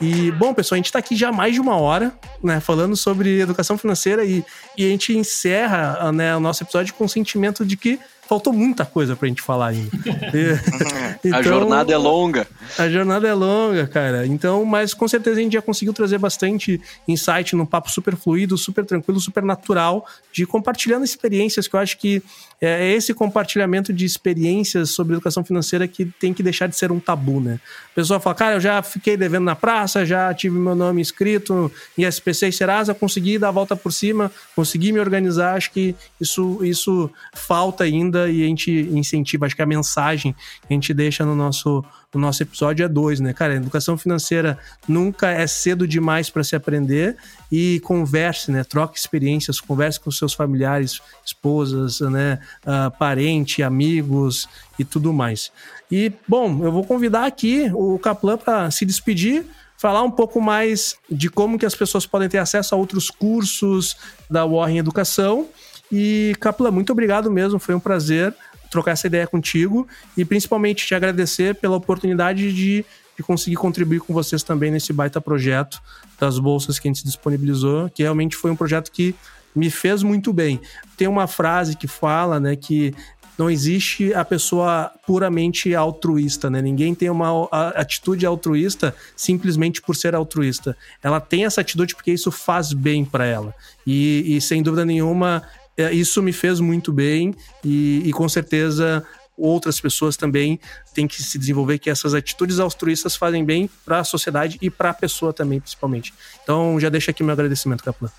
E, bom, pessoal, a gente está aqui já mais de uma hora, né, falando sobre educação financeira e, e a gente encerra né, o nosso episódio com o sentimento de que faltou muita coisa pra gente falar ainda. então, a jornada é longa. A jornada é longa, cara. Então, mas com certeza a gente já conseguiu trazer bastante insight num papo super fluido, super tranquilo, super natural, de compartilhando experiências que eu acho que é, é esse compartilhamento de experiências sobre educação financeira que tem que deixar de ser um tabu, né? A pessoa fala, cara, eu já fiquei devendo na praça, já tive meu nome inscrito em SPC e Serasa, consegui dar a volta por cima, consegui me organizar. Acho que isso, isso falta ainda e a gente incentiva. Acho que a mensagem que a gente deixa no nosso, no nosso episódio é dois, né? Cara, educação financeira nunca é cedo demais para se aprender e converse, né? Troque experiências, converse com seus familiares, esposas, né? Uh, parente, amigos e tudo mais. E, bom, eu vou convidar aqui o Kaplan para se despedir falar um pouco mais de como que as pessoas podem ter acesso a outros cursos da Warren Educação e, Capla, muito obrigado mesmo, foi um prazer trocar essa ideia contigo e principalmente te agradecer pela oportunidade de, de conseguir contribuir com vocês também nesse baita projeto das bolsas que a gente disponibilizou, que realmente foi um projeto que me fez muito bem. Tem uma frase que fala, né, que não existe a pessoa puramente altruísta, né? Ninguém tem uma atitude altruísta simplesmente por ser altruísta. Ela tem essa atitude porque isso faz bem para ela. E, e, sem dúvida nenhuma, isso me fez muito bem e, e com certeza outras pessoas também têm que se desenvolver que essas atitudes altruístas fazem bem para a sociedade e para a pessoa também, principalmente. Então, já deixo aqui meu agradecimento, Kaplan.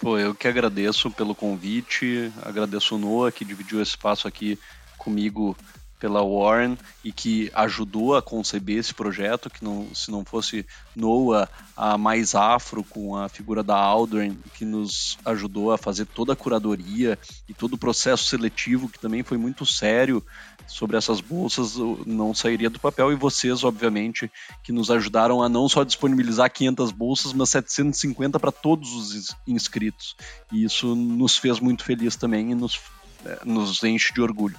Pô, eu que agradeço pelo convite, agradeço o Noah que dividiu esse espaço aqui comigo pela Warren e que ajudou a conceber esse projeto, que não, se não fosse Noah, a mais afro com a figura da Aldrin, que nos ajudou a fazer toda a curadoria e todo o processo seletivo, que também foi muito sério sobre essas bolsas, não sairia do papel. E vocês, obviamente, que nos ajudaram a não só disponibilizar 500 bolsas, mas 750 para todos os inscritos. E isso nos fez muito feliz também e nos, eh, nos enche de orgulho.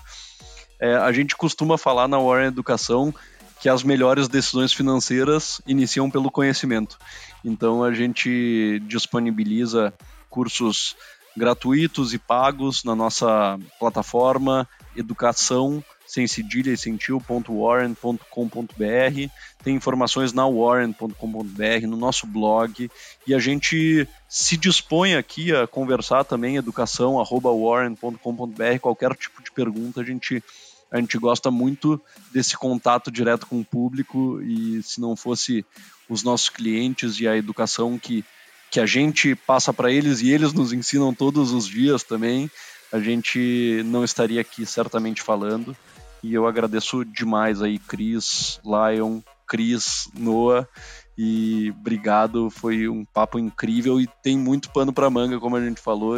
É, a gente costuma falar na Warren Educação que as melhores decisões financeiras iniciam pelo conhecimento. Então a gente disponibiliza cursos gratuitos e pagos na nossa plataforma educação sem cedilha e sem tio.warren.com.br. Tem informações na warren.com.br, no nosso blog. E a gente se dispõe aqui a conversar também, educação.warren.com.br. Qualquer tipo de pergunta, a gente, a gente gosta muito desse contato direto com o público. E se não fosse os nossos clientes e a educação que, que a gente passa para eles e eles nos ensinam todos os dias também, a gente não estaria aqui certamente falando. E eu agradeço demais aí, Cris, Lion, Cris, Noah. E obrigado, foi um papo incrível e tem muito pano para manga, como a gente falou,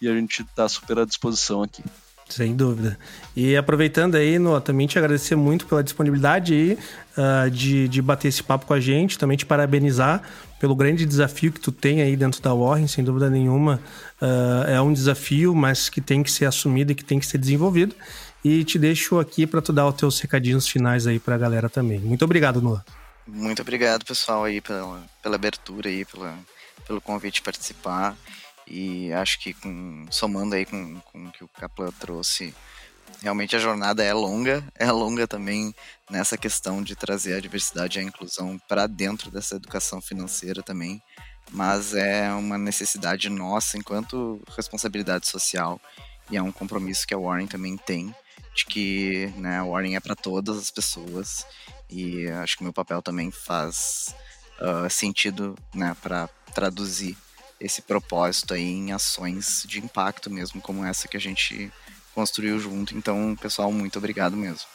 e a gente está super à disposição aqui. Sem dúvida. E aproveitando aí, Noah, também te agradecer muito pela disponibilidade aí, uh, de, de bater esse papo com a gente, também te parabenizar pelo grande desafio que tu tem aí dentro da Warren, sem dúvida nenhuma. Uh, é um desafio, mas que tem que ser assumido e que tem que ser desenvolvido. E te deixo aqui para tu dar os teus recadinhos finais aí para a galera também. Muito obrigado, Noah. Muito obrigado, pessoal, aí pela, pela abertura aí, pela, pelo convite participar. E acho que com, somando aí com, com o que o Kaplan trouxe, realmente a jornada é longa, é longa também nessa questão de trazer a diversidade e a inclusão para dentro dessa educação financeira também, mas é uma necessidade nossa enquanto responsabilidade social e é um compromisso que a Warren também tem de que né, o Warning é para todas as pessoas e acho que meu papel também faz uh, sentido né, para traduzir esse propósito aí em ações de impacto mesmo, como essa que a gente construiu junto. Então, pessoal, muito obrigado mesmo.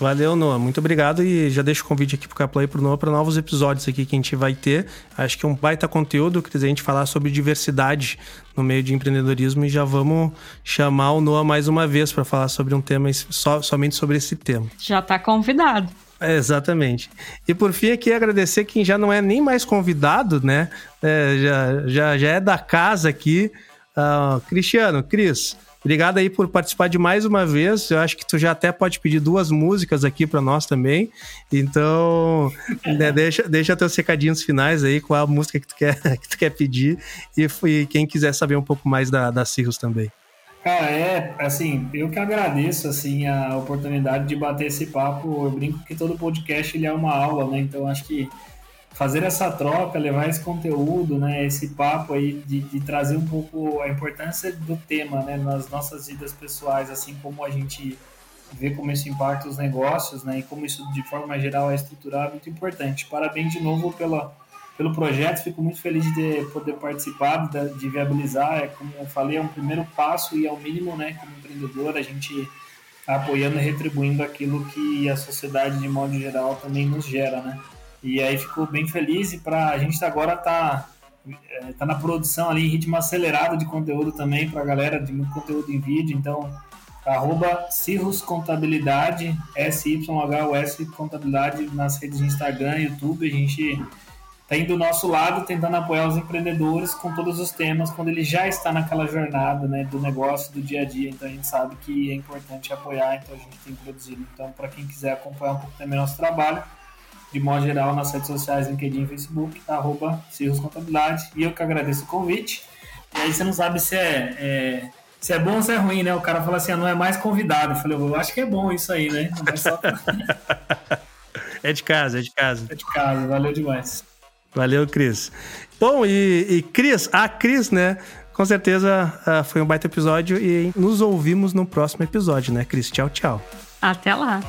Valeu, Noah. Muito obrigado. E já deixo o convite aqui pro Caplay e pro Noah para novos episódios aqui que a gente vai ter. Acho que é um baita conteúdo, que a gente falar sobre diversidade no meio de empreendedorismo e já vamos chamar o Noah mais uma vez para falar sobre um tema, so, somente sobre esse tema. Já está convidado. É, exatamente. E por fim, aqui agradecer quem já não é nem mais convidado, né? É, já, já, já é da casa aqui. Uh, Cristiano, Cris, Obrigado aí por participar de mais uma vez. Eu acho que tu já até pode pedir duas músicas aqui para nós também. Então, né, deixa, deixa teus recadinhos finais aí, qual a música que tu quer, que tu quer pedir. E, e quem quiser saber um pouco mais da, da Cirrus também. Cara, é, assim, eu que agradeço, assim, a oportunidade de bater esse papo. Eu brinco que todo podcast ele é uma aula, né? Então, acho que fazer essa troca, levar esse conteúdo, né, esse papo aí de, de, trazer um pouco a importância do tema, né, nas nossas vidas pessoais, assim como a gente vê como isso impacta os negócios, né, e como isso de forma geral é estruturado, é muito importante. Parabéns de novo pela, pelo projeto, fico muito feliz de poder participar, de, viabilizar, é como eu falei, é um primeiro passo e é o mínimo, né, como empreendedor, a gente tá apoiando e retribuindo aquilo que a sociedade de modo geral também nos gera, né. E aí ficou bem feliz e para a gente agora tá é, tá na produção ali em ritmo acelerado de conteúdo também para a galera, de muito conteúdo em vídeo, então arroba Cirrus Contabilidade, S-Y-H-U-S Contabilidade nas redes de Instagram, YouTube, a gente tá indo do nosso lado tentando apoiar os empreendedores com todos os temas quando ele já está naquela jornada né, do negócio, do dia a dia, então a gente sabe que é importante apoiar, então a gente tem produzido. Então para quem quiser acompanhar um pouco também nosso trabalho, de modo geral, nas redes sociais, LinkedIn e Facebook, arroba Cirrus Contabilidade. E eu que agradeço o convite. E aí você não sabe se é, é, se é bom ou se é ruim, né? O cara fala assim, ah, não é mais convidado. Eu falei, eu acho que é bom isso aí, né? É, só... é de casa, é de casa. É de casa, valeu demais. Valeu, Cris. Bom, e, e Cris, a Cris, né? Com certeza uh, foi um baita episódio e nos ouvimos no próximo episódio, né, Cris? Tchau, tchau. Até lá.